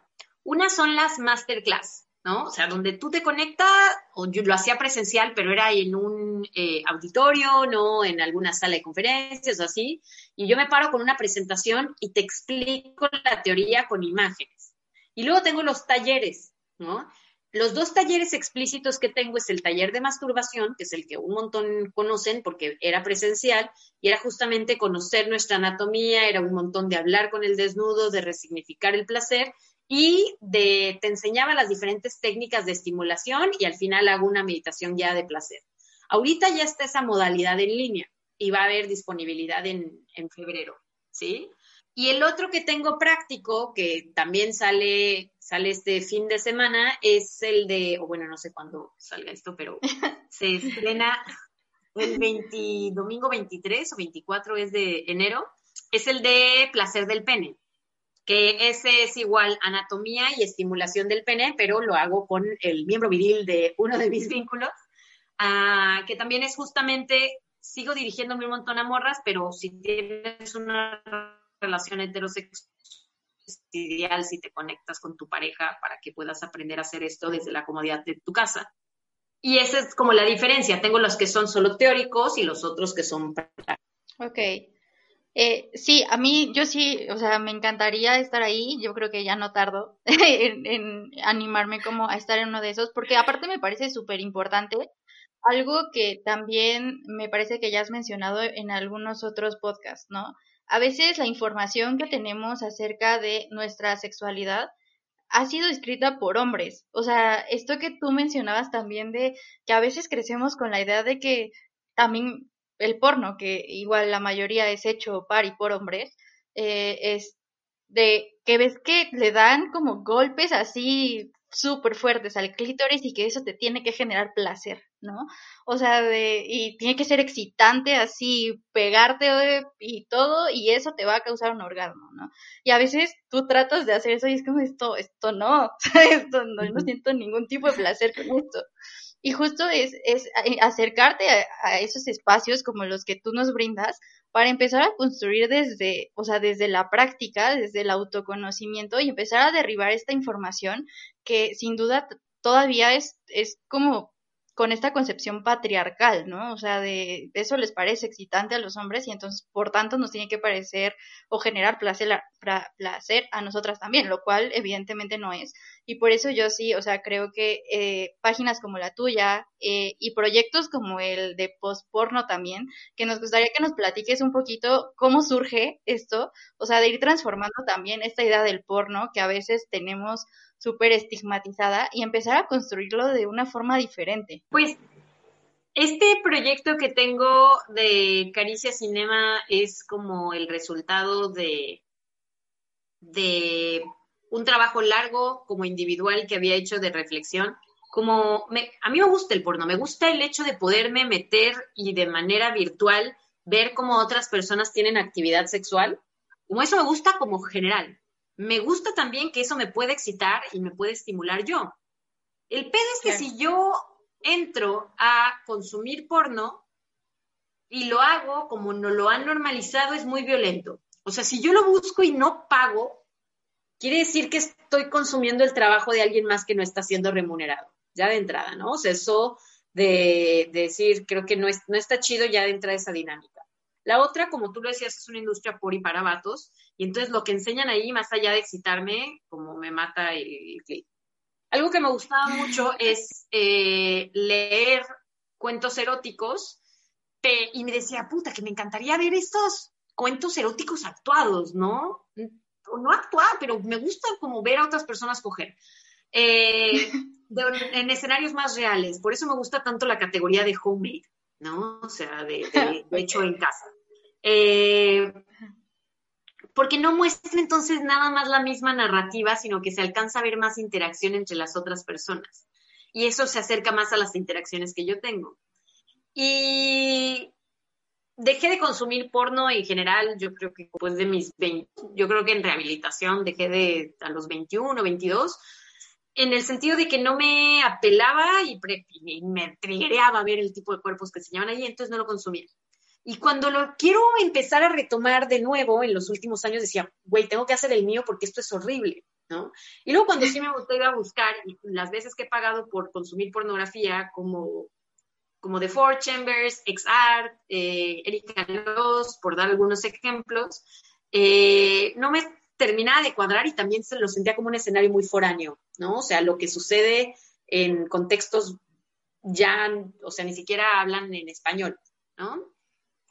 Una son las masterclass, ¿no? O sea, donde tú te conectas, o yo lo hacía presencial, pero era en un eh, auditorio, ¿no? En alguna sala de conferencias o así, y yo me paro con una presentación y te explico la teoría con imágenes. Y luego tengo los talleres, ¿no? Los dos talleres explícitos que tengo es el taller de masturbación, que es el que un montón conocen porque era presencial y era justamente conocer nuestra anatomía, era un montón de hablar con el desnudo, de resignificar el placer y de te enseñaba las diferentes técnicas de estimulación y al final hago una meditación ya de placer. Ahorita ya está esa modalidad en línea y va a haber disponibilidad en, en febrero, ¿sí? Y el otro que tengo práctico, que también sale, sale este fin de semana, es el de, o bueno, no sé cuándo salga esto, pero se estrena el 20, domingo 23 o 24 es de enero, es el de placer del pene, que ese es igual anatomía y estimulación del pene, pero lo hago con el miembro viril de uno de mis vínculos, ah, que también es justamente, sigo dirigiéndome un montón a morras, pero si tienes una relación heterosexual es ideal si te conectas con tu pareja para que puedas aprender a hacer esto desde la comodidad de tu casa. Y esa es como la diferencia. Tengo los que son solo teóricos y los otros que son Ok. Eh, sí, a mí, yo sí, o sea, me encantaría estar ahí. Yo creo que ya no tardo en, animarme como a estar en uno de esos, porque aparte me parece súper importante. Algo que también me parece que ya has mencionado en algunos otros podcasts, ¿no? a veces la información que tenemos acerca de nuestra sexualidad ha sido escrita por hombres. O sea, esto que tú mencionabas también de que a veces crecemos con la idea de que también el porno, que igual la mayoría es hecho par y por hombres, eh, es de que ves que le dan como golpes así súper fuertes al clítoris y que eso te tiene que generar placer, ¿no? O sea, de, y tiene que ser excitante así, pegarte y todo, y eso te va a causar un orgasmo, ¿no? Y a veces tú tratas de hacer eso y es como esto, esto no, esto no, no siento ningún tipo de placer con esto. Y justo es, es eh, acercarte a, esos espacios como los que tú nos brindas para empezar a construir desde, o sea, desde la práctica, desde el autoconocimiento y empezar a derribar esta información que sin duda todavía es, es como con esta concepción patriarcal, ¿no? O sea, de, eso les parece excitante a los hombres y entonces, por tanto, nos tiene que parecer o generar placer, placer a nosotras también, lo cual evidentemente no es. Y por eso yo sí, o sea, creo que eh, páginas como la tuya eh, y proyectos como el de postporno también, que nos gustaría que nos platiques un poquito cómo surge esto, o sea, de ir transformando también esta idea del porno que a veces tenemos súper estigmatizada y empezar a construirlo de una forma diferente. Pues este proyecto que tengo de Caricia Cinema es como el resultado de, un trabajo largo como individual que había hecho de reflexión. Como a mí me gusta el porno, me gusta el hecho de poderme meter y de manera virtual ver cómo otras personas tienen actividad sexual. Como eso me gusta como general me gusta también que eso me puede excitar y me puede estimular yo. El pedo es que si yo entro a consumir porno y lo hago como no lo han normalizado, es muy violento. O sea, si yo lo busco y no pago, quiere decir que estoy consumiendo el trabajo de alguien más que no está siendo remunerado, ya de entrada, ¿no? O sea, eso de, decir, creo que no, es, no está chido ya de entrada esa dinámica. La otra, como tú lo decías, es una industria por y para vatos, y entonces lo que enseñan ahí, más allá de excitarme, como me mata el, clip. Algo que me gustaba mucho es eh, leer cuentos eróticos y me decía, puta, que me encantaría ver estos cuentos eróticos actuados, ¿no? O no actuar, pero me gusta como ver a otras personas coger. Eh, en escenarios más reales. Por eso me gusta tanto la categoría de homemade, ¿no? O sea, de, hecho en casa. Eh, porque no muestra entonces nada más la misma narrativa, sino que se alcanza a ver más interacción entre las otras personas. Y eso se acerca más a las interacciones que yo tengo. Y dejé de consumir porno en general, yo creo que después de mis 20, yo creo que en rehabilitación dejé de a los 21, 22, en el sentido de que no me apelaba y, me triggereaba ver el tipo de cuerpos que se llaman allí, entonces no lo consumía. Y cuando lo quiero empezar a retomar de nuevo en los últimos años, decía, güey, tengo que hacer el mío porque esto es horrible, ¿no? Y luego cuando sí me gustó ir a buscar, y las veces que he pagado por consumir pornografía, como, como The Four Chambers, XArt, eh, Erika Loss, por dar algunos ejemplos, eh, no me terminaba de cuadrar y también se lo sentía como un escenario muy foráneo, ¿no? O sea, lo que sucede en contextos ya, o sea, ni siquiera hablan en español, ¿no?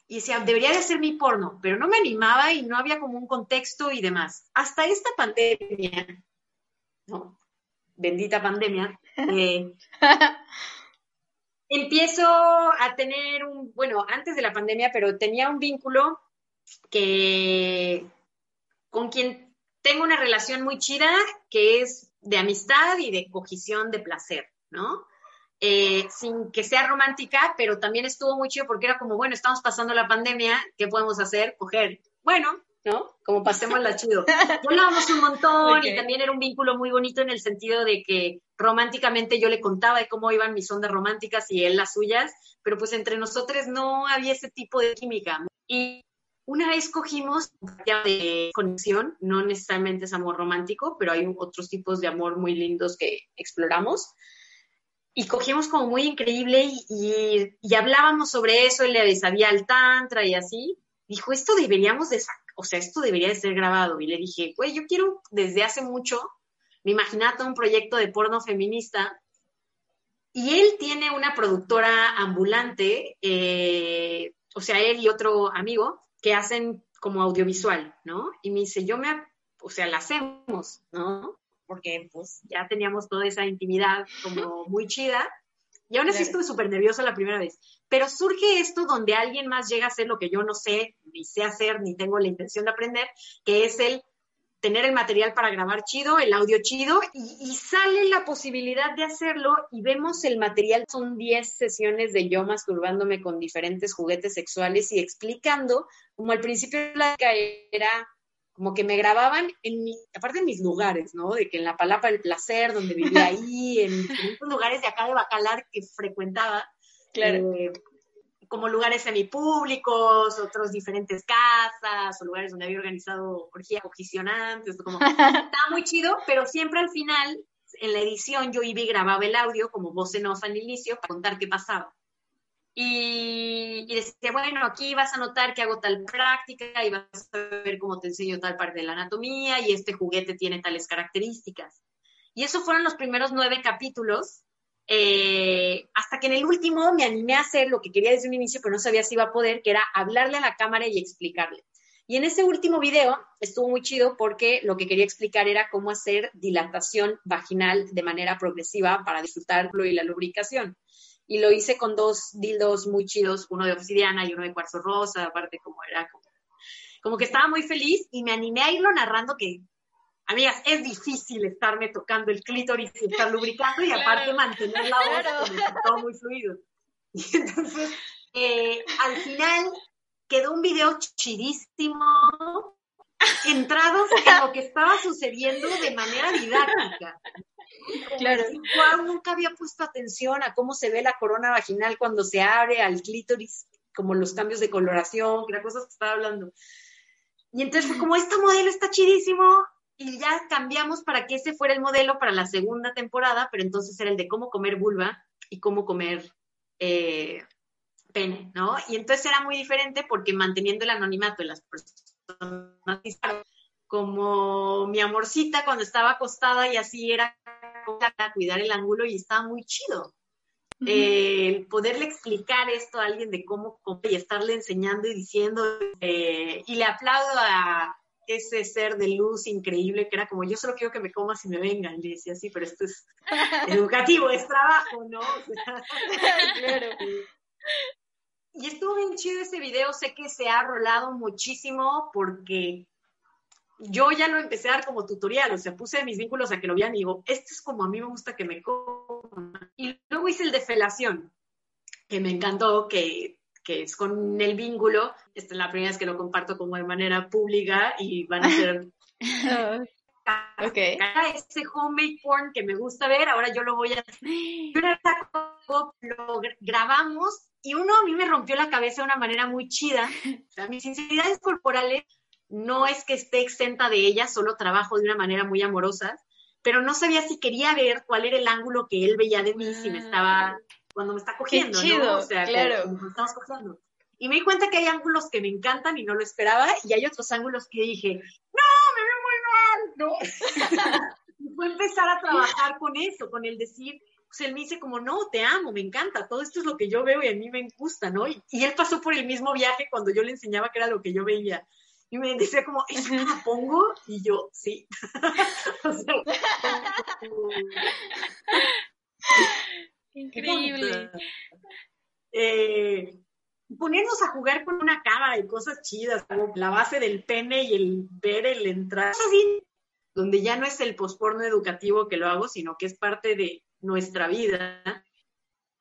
Y decía, debería de ser mi porno, pero no me animaba y no había como un contexto y demás. Hasta esta pandemia, ¿no? Bendita pandemia, eh, empiezo a tener un, bueno, antes de la pandemia, pero tenía un vínculo que con quien tengo una relación muy chida, que es de amistad y de cogición de placer, ¿no? Eh, sin que sea romántica, pero también estuvo muy chido porque era como, bueno, estamos pasando la pandemia, ¿qué podemos hacer? Coger. Bueno, ¿no? Como pasemos la chido. Hablábamos un montón y también era un vínculo muy bonito en el sentido de que románticamente yo le contaba de cómo iban mis ondas románticas y él las suyas, pero pues entre nosotros no había ese tipo de química. Y una vez cogimos de conexión, no necesariamente es amor romántico, pero hay otros tipos de amor muy lindos que exploramos y cogimos como muy increíble y, hablábamos sobre eso, él le sabía al tantra y así. Dijo, esto deberíamos de, o sea, esto debería de ser grabado. Y le dije, güey, yo quiero desde hace mucho, me imaginaba un proyecto de porno feminista. Y él tiene una productora ambulante, eh, o sea, él y otro amigo, que hacen como audiovisual, ¿no? Y me dice, yo me, o sea, la hacemos, ¿no? porque pues ya teníamos toda esa intimidad como muy chida. Y aún así estuve súper nerviosa la primera vez. Pero surge esto donde alguien más llega a hacer lo que yo no sé, ni sé hacer, ni tengo la intención de aprender, que es el tener el material para grabar chido, el audio chido, y, sale la posibilidad de hacerlo y vemos el material. Son 10 sesiones de yo masturbándome con diferentes juguetes sexuales y explicando, como al principio la era como que me grababan en mi, aparte en mis lugares, ¿no? De que en la Palapa del Placer, donde vivía ahí, en diferentes lugares de acá de Bacalar que frecuentaba. Claro. Eh, como lugares semipúblicos, otros diferentes casas, o lugares donde había organizado orgías cogisionantes, como, estaba muy chido, pero siempre al final, en la edición, yo iba y grababa el audio como voz en off al inicio para contar qué pasaba. Y, y, decía, bueno, aquí vas a notar que hago tal práctica y vas a ver cómo te enseño tal parte de la anatomía y este juguete tiene tales características. Y esos fueron los primeros nueve capítulos eh, hasta que en el último me animé a hacer lo que quería desde un inicio, pero no sabía si iba a poder, que era hablarle a la cámara y explicarle. Y en ese último video estuvo muy chido porque lo que quería explicar era cómo hacer dilatación vaginal de manera progresiva para disfrutarlo y la lubricación. Y lo hice con dos dildos muy chidos, uno de obsidiana y uno de cuarzo rosa, aparte como era como, como que estaba muy feliz y me animé a irlo narrando que amigas, es difícil estarme tocando el clítoris y estar lubricando y aparte mantener la voz todo muy fluido. Y entonces, eh, al final quedó un video chidísimo, entrados en lo que estaba sucediendo de manera didáctica. Claro. nunca había puesto atención a cómo se ve la corona vaginal cuando se abre al clítoris, como los cambios de coloración, las cosas que estaba hablando. Y entonces fue como, este modelo está chidísimo, y ya cambiamos para que ese fuera el modelo para la segunda temporada, pero entonces era el de cómo comer vulva y cómo comer eh, pene, ¿no? Y entonces era muy diferente porque manteniendo el anonimato de las personas, como mi amorcita cuando estaba acostada y así era para cuidar el ángulo y estaba muy chido. Eh, poderle explicar esto a alguien de cómo comer y estarle enseñando y diciendo, eh, y le aplaudo a, ese ser de luz increíble que era como, yo solo quiero que me comas y me vengan. Le decía, sí, pero esto es educativo, es trabajo, ¿no? claro. Y estuvo bien chido ese video, sé que se ha rolado muchísimo porque yo ya lo empecé a dar como tutorial, o sea, puse mis vínculos a que lo vean y digo, esto es como a mí me gusta que me coman. Y luego hice el de felación, que me encantó, que que es con el vínculo. Esta es la primera vez que lo comparto como de manera pública y van a ser... okay. Ese homemade porn que me gusta ver, ahora yo lo voy a hacer. Lo grabamos y uno a mí me rompió la cabeza de una manera muy chida. O sea, mis sinceridades corporales no es que esté exenta de ellas, solo trabajo de una manera muy amorosa, pero no sabía si quería ver cuál era el ángulo que él veía de mí, si me estaba cuando me está cogiendo, ¿no? O sea, claro. estamos cogiendo. Y me di cuenta que hay ángulos que me encantan y no lo esperaba, y hay otros ángulos que dije, no, me veo muy mal, ¿no? y fue empezar a trabajar con eso, con el decir, pues él me dice como, no, te amo, me encanta, todo esto es lo que yo veo y a mí me gusta, ¿no? Y, él pasó por el mismo viaje cuando yo le enseñaba que era lo que yo veía. Y me decía como, ¿eso me lo pongo? Y yo, sí. o sea, Increíble. Eh, ponernos a jugar con una cámara y cosas chidas, como la base del pene y el ver el entrar, donde ya no es el posporno educativo que lo hago, sino que es parte de nuestra vida.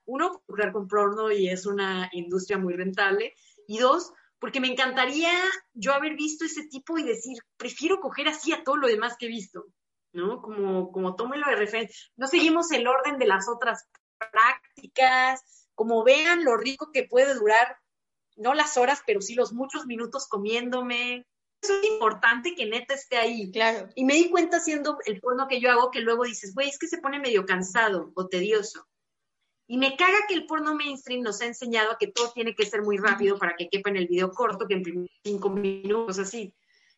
Uno, jugar con porno y es una industria muy rentable. Y dos, porque me encantaría yo haber visto ese tipo y decir, prefiero coger así a todo lo demás que he visto, ¿no? Como, como tómelo de referencia. No seguimos el orden de las otras prácticas, como vean lo rico que puede durar, no las horas, pero sí los muchos minutos comiéndome. Eso es importante que neta esté ahí. Claro. Y me di cuenta haciendo el porno que yo hago que luego dices, güey, es que se pone medio cansado o tedioso. Y me caga que el porno mainstream nos ha enseñado a que todo tiene que ser muy rápido para que quepa en el video corto, que en cinco minutos, así.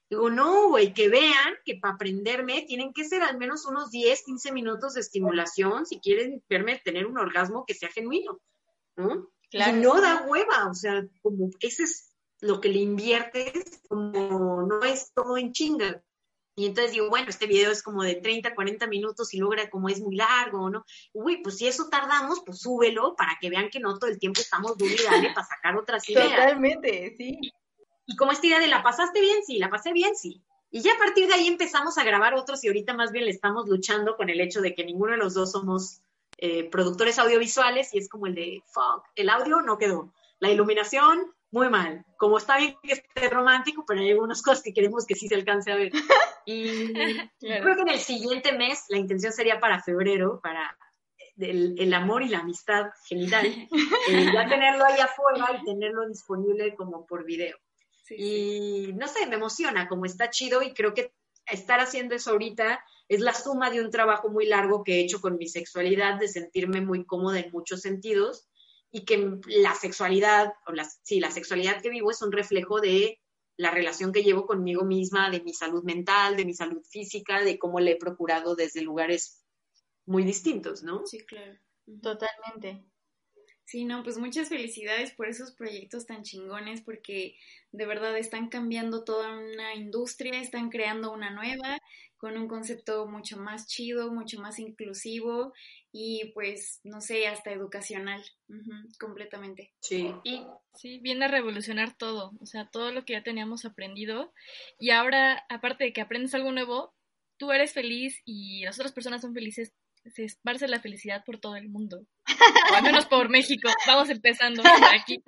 Digo, no, güey, que vean que para aprenderme tienen que ser al menos unos 10, 15 minutos de estimulación si quieren verme tener un orgasmo que sea genuino, ¿no? Claro. Y no da hueva, o sea, como ese es lo que le inviertes, como no es todo en chinga. Y entonces digo, bueno, este video es como de 30, 40 minutos y logra como es muy largo, ¿no? Uy, pues si eso tardamos, pues súbelo para que vean que no todo el tiempo estamos duro para sacar otras ideas. Totalmente, sí. Y como esta idea de la pasaste bien, sí, la pasé bien, sí. Y ya a partir de ahí empezamos a grabar otros y ahorita más bien le estamos luchando con el hecho de que ninguno de los dos somos eh, productores audiovisuales y es como el de, fuck, el audio no quedó. La iluminación, muy mal. Como está bien que esté romántico, pero hay algunas cosas que queremos que sí se alcance a ver. Y creo que en el siguiente mes, la intención sería para febrero, para el, amor y la amistad genital, eh, ya tenerlo ahí afuera y tenerlo disponible como por video. Y no sé, me emociona, como está chido y creo que estar haciendo eso ahorita es la suma de un trabajo muy largo que he hecho con mi sexualidad, de sentirme muy cómoda en muchos sentidos y que la sexualidad, o la, sí, la sexualidad que vivo es un reflejo de la relación que llevo conmigo misma, de mi salud mental, de mi salud física, de cómo le he procurado desde lugares muy distintos, ¿no? Sí, claro. Totalmente. Sí, no, pues muchas felicidades por esos proyectos tan chingones, porque de verdad están cambiando toda una industria, están creando una nueva, con un concepto mucho más chido, mucho más inclusivo y pues, no sé, hasta educacional, completamente. Sí, y sí, viene a revolucionar todo, o sea, todo lo que ya teníamos aprendido. Y ahora, aparte de que aprendes algo nuevo, tú eres feliz y las otras personas son felices se esparce la felicidad por todo el mundo. O al menos por México. Vamos empezando aquí.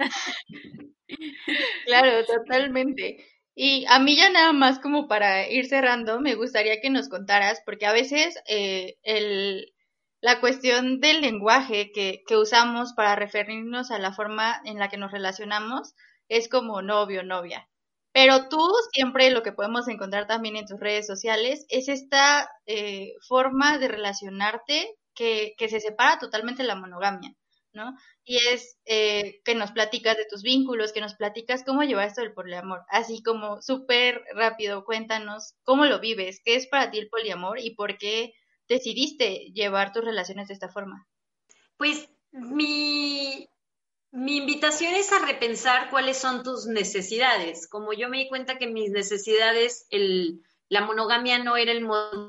Claro, totalmente. Y a mí ya nada más como para ir cerrando, me gustaría que nos contaras, porque a veces eh, el, la cuestión del lenguaje que, que usamos para referirnos a la forma en la que nos relacionamos es como novio, novia. Pero tú siempre lo que podemos encontrar también en tus redes sociales es esta eh, forma de relacionarte que, que, se separa totalmente de la monogamia, ¿no? Y es eh, que nos platicas de tus vínculos, que nos platicas cómo llevar esto del poliamor. Así como súper rápido, cuéntanos cómo lo vives, qué es para ti el poliamor y por qué decidiste llevar tus relaciones de esta forma. Pues mi, mi invitación es a repensar cuáles son tus necesidades. Como yo me di cuenta que mis necesidades, la monogamia no era el modelo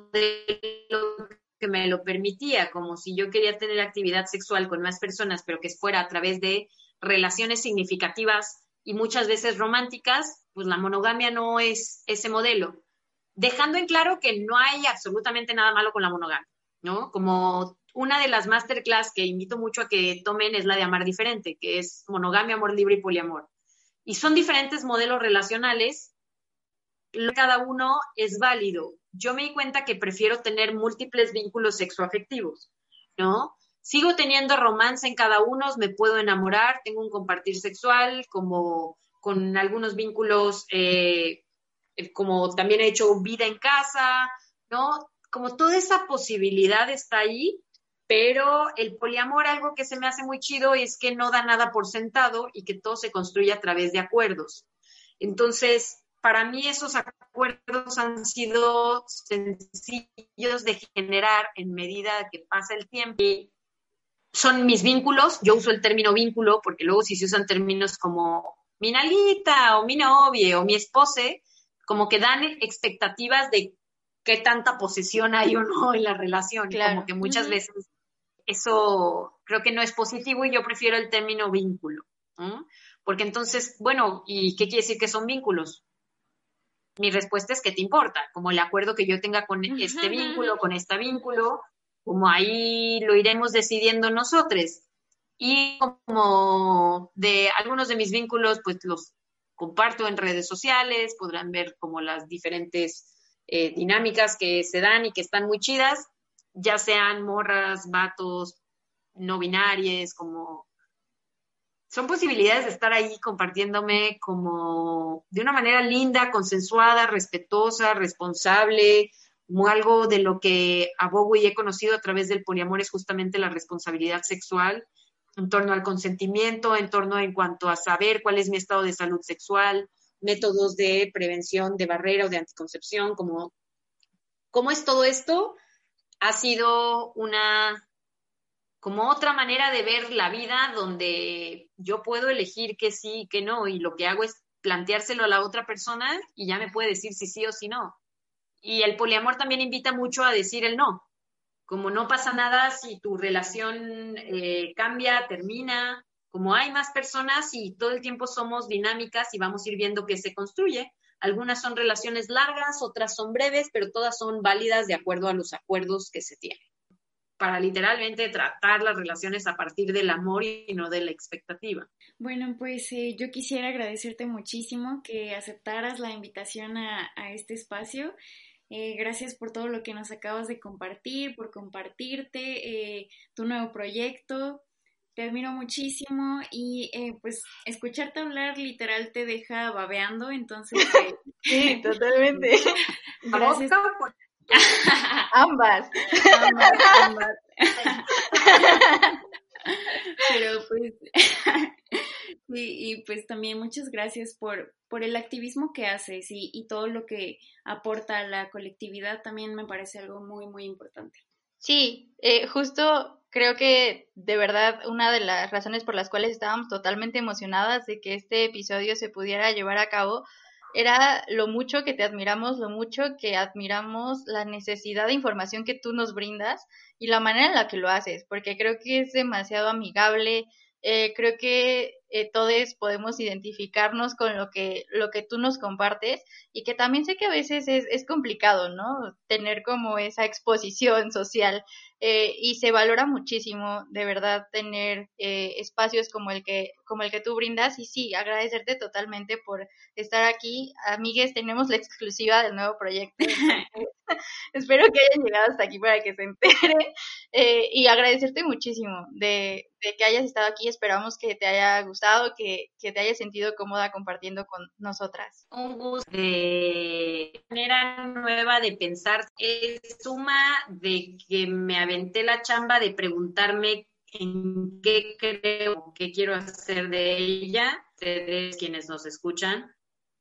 que me lo permitía, como si yo quería tener actividad sexual con más personas, pero que fuera a través de relaciones significativas y muchas veces románticas, pues la monogamia no es ese modelo. Dejando en claro que no hay absolutamente nada malo con la monogamia, ¿no? Como una de las masterclass que invito mucho a que tomen es la de amar diferente, que es monogamia, amor libre y poliamor. Y son diferentes modelos relacionales, cada uno es válido. Yo me di cuenta que prefiero tener múltiples vínculos sexoafectivos, ¿no? Sigo teniendo romance en cada uno, me puedo enamorar, tengo un compartir sexual, como con algunos vínculos, eh, como también he hecho vida en casa, ¿no? Como toda esa posibilidad está ahí pero el poliamor, algo que se me hace muy chido es que no da nada por sentado y que todo se construye a través de acuerdos. Entonces, para mí esos acuerdos han sido sencillos de generar en medida que pasa el tiempo. Son mis vínculos, yo uso el término vínculo porque luego si se usan términos como mi nalita o mi novia o mi espose, como que dan expectativas de qué tanta posesión hay o no en la relación. Como que muchas veces eso creo que no es positivo y yo prefiero el término vínculo. Porque entonces, bueno, ¿y qué quiere decir que son vínculos? Mi respuesta es que te importa, como el acuerdo que yo tenga con este vínculo, con este vínculo, como ahí lo iremos decidiendo nosotros. Y como de algunos de mis vínculos, pues los comparto en redes sociales, podrán ver como las diferentes eh, dinámicas que se dan y que están muy chidas ya sean morras, vatos, no binarias, como son posibilidades de estar ahí compartiéndome como de una manera linda, consensuada, respetuosa, responsable, como algo de lo que abogo y he conocido a través del poliamor es justamente la responsabilidad sexual en torno al consentimiento, en torno en cuanto a saber cuál es mi estado de salud sexual, métodos de prevención de barrera o de anticoncepción, como cómo es todo esto ha sido una como otra manera de ver la vida donde yo puedo elegir que sí y que no y lo que hago es planteárselo a la otra persona y ya me puede decir si sí o si no. Y el poliamor también invita mucho a decir el no. Como no pasa nada si tu relación eh, cambia, termina, como hay más personas y todo el tiempo somos dinámicas y vamos a ir viendo qué se construye, Algunas son relaciones largas, otras son breves, pero todas son válidas de acuerdo a los acuerdos que se tienen. Para literalmente tratar las relaciones a partir del amor y no de la expectativa. Bueno, pues eh, yo quisiera agradecerte muchísimo que aceptaras la invitación a, este espacio. Eh, gracias por todo lo que nos acabas de compartir, por compartirte eh, tu nuevo proyecto, te admiro muchísimo y eh, pues escucharte hablar literal te deja babeando, entonces... Eh, sí, totalmente. Gracias. ambas. ambas, ambas. Pero pues... y pues también muchas gracias por, por el activismo que haces y, y todo lo que aporta a la colectividad también me parece algo muy, muy importante. Sí, eh, justo creo que de verdad una de las razones por las cuales estábamos totalmente emocionadas de que este episodio se pudiera llevar a cabo era lo mucho que te admiramos, lo mucho que admiramos la necesidad de información que tú nos brindas y la manera en la que lo haces, porque creo que es demasiado amigable, eh, creo que eh, todos podemos identificarnos con lo que, lo que tú nos compartes y que también sé que a veces es, es complicado, ¿no? Tener como esa exposición social eh, y se valora muchísimo, de verdad, tener eh, espacios como el, que, como el que tú brindas y sí, agradecerte totalmente por estar aquí. Amigues, tenemos la exclusiva del nuevo proyecto. espero que hayan llegado hasta aquí para que se enteren eh, y agradecerte muchísimo de, de, que hayas estado aquí. Esperamos que te haya gustado, que, te hayas sentido cómoda compartiendo con nosotras. Un gusto de manera nueva de pensar. Es suma de que me aventé la chamba de preguntarme en qué creo, qué quiero hacer de ella, ustedes quienes nos escuchan,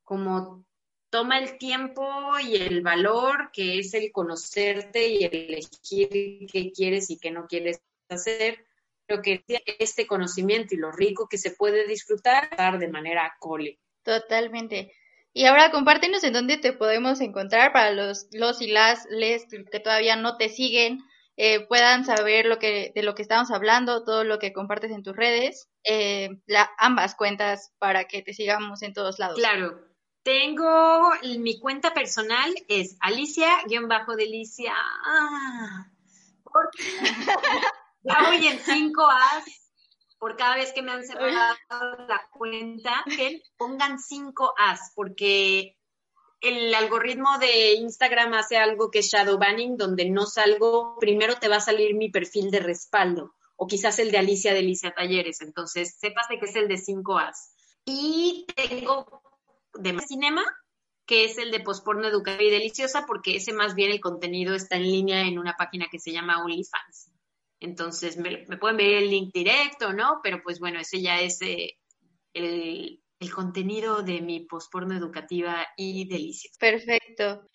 como toma el tiempo y el valor que es el conocerte y elegir qué quieres y qué no quieres hacer. Creo que este conocimiento y lo rico que se puede disfrutar de manera cole. Totalmente. Y ahora compártenos en dónde te podemos encontrar para los, los y las les que todavía no te siguen eh, puedan saber lo que, de lo que estamos hablando, todo lo que compartes en tus redes, eh, la, ambas cuentas para que te sigamos en todos lados. Claro. Tengo mi cuenta personal es Alicia-Delicia. Ah, ya voy en 5 As por cada vez que me han cerrado la cuenta, que pongan 5 As, porque el algoritmo de Instagram hace algo que es shadow banning, donde no salgo, primero te va a salir mi perfil de respaldo, o quizás el de Alicia de Alicia Talleres, entonces sepas que es el de 5As. Y tengo de cinema, que es el de posporno educativa y deliciosa, porque ese más bien el contenido está en línea en una página que se llama OnlyFans. Entonces me, pueden ver el link directo, ¿no? Pero pues bueno, ese ya es eh, el, el contenido de mi posporno educativa y deliciosa. Perfecto.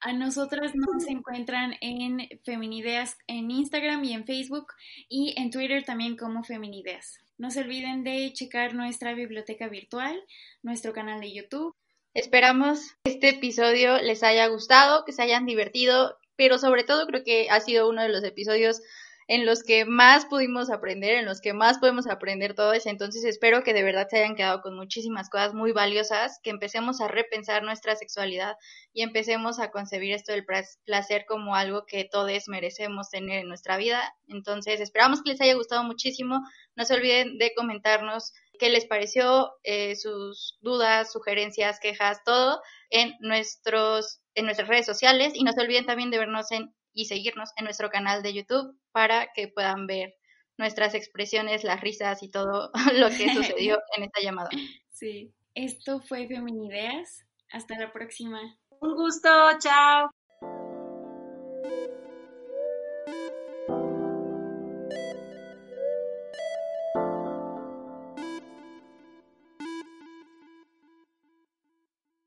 A nosotras nos encuentran en Feminideas en Instagram y en Facebook y en Twitter también como Feminideas. No se olviden de checar nuestra biblioteca virtual, nuestro canal de YouTube. Esperamos que este episodio les haya gustado, que se hayan divertido, pero sobre todo creo que ha sido uno de los episodios en los que más pudimos aprender, en los que más podemos aprender todo eso. Entonces espero que de verdad se hayan quedado con muchísimas cosas muy valiosas, que empecemos a repensar nuestra sexualidad y empecemos a concebir esto del placer como algo que todos merecemos tener en nuestra vida. Entonces esperamos que les haya gustado muchísimo. No se olviden de comentarnos qué les pareció, eh, sus dudas, sugerencias, quejas, todo en nuestros en nuestras redes sociales y no se olviden también de vernos en y seguirnos en nuestro canal de YouTube para que puedan ver nuestras expresiones, las risas y todo lo que sucedió en esta llamada. Sí, esto fue Feminideas. Hasta la próxima. Un gusto, chao.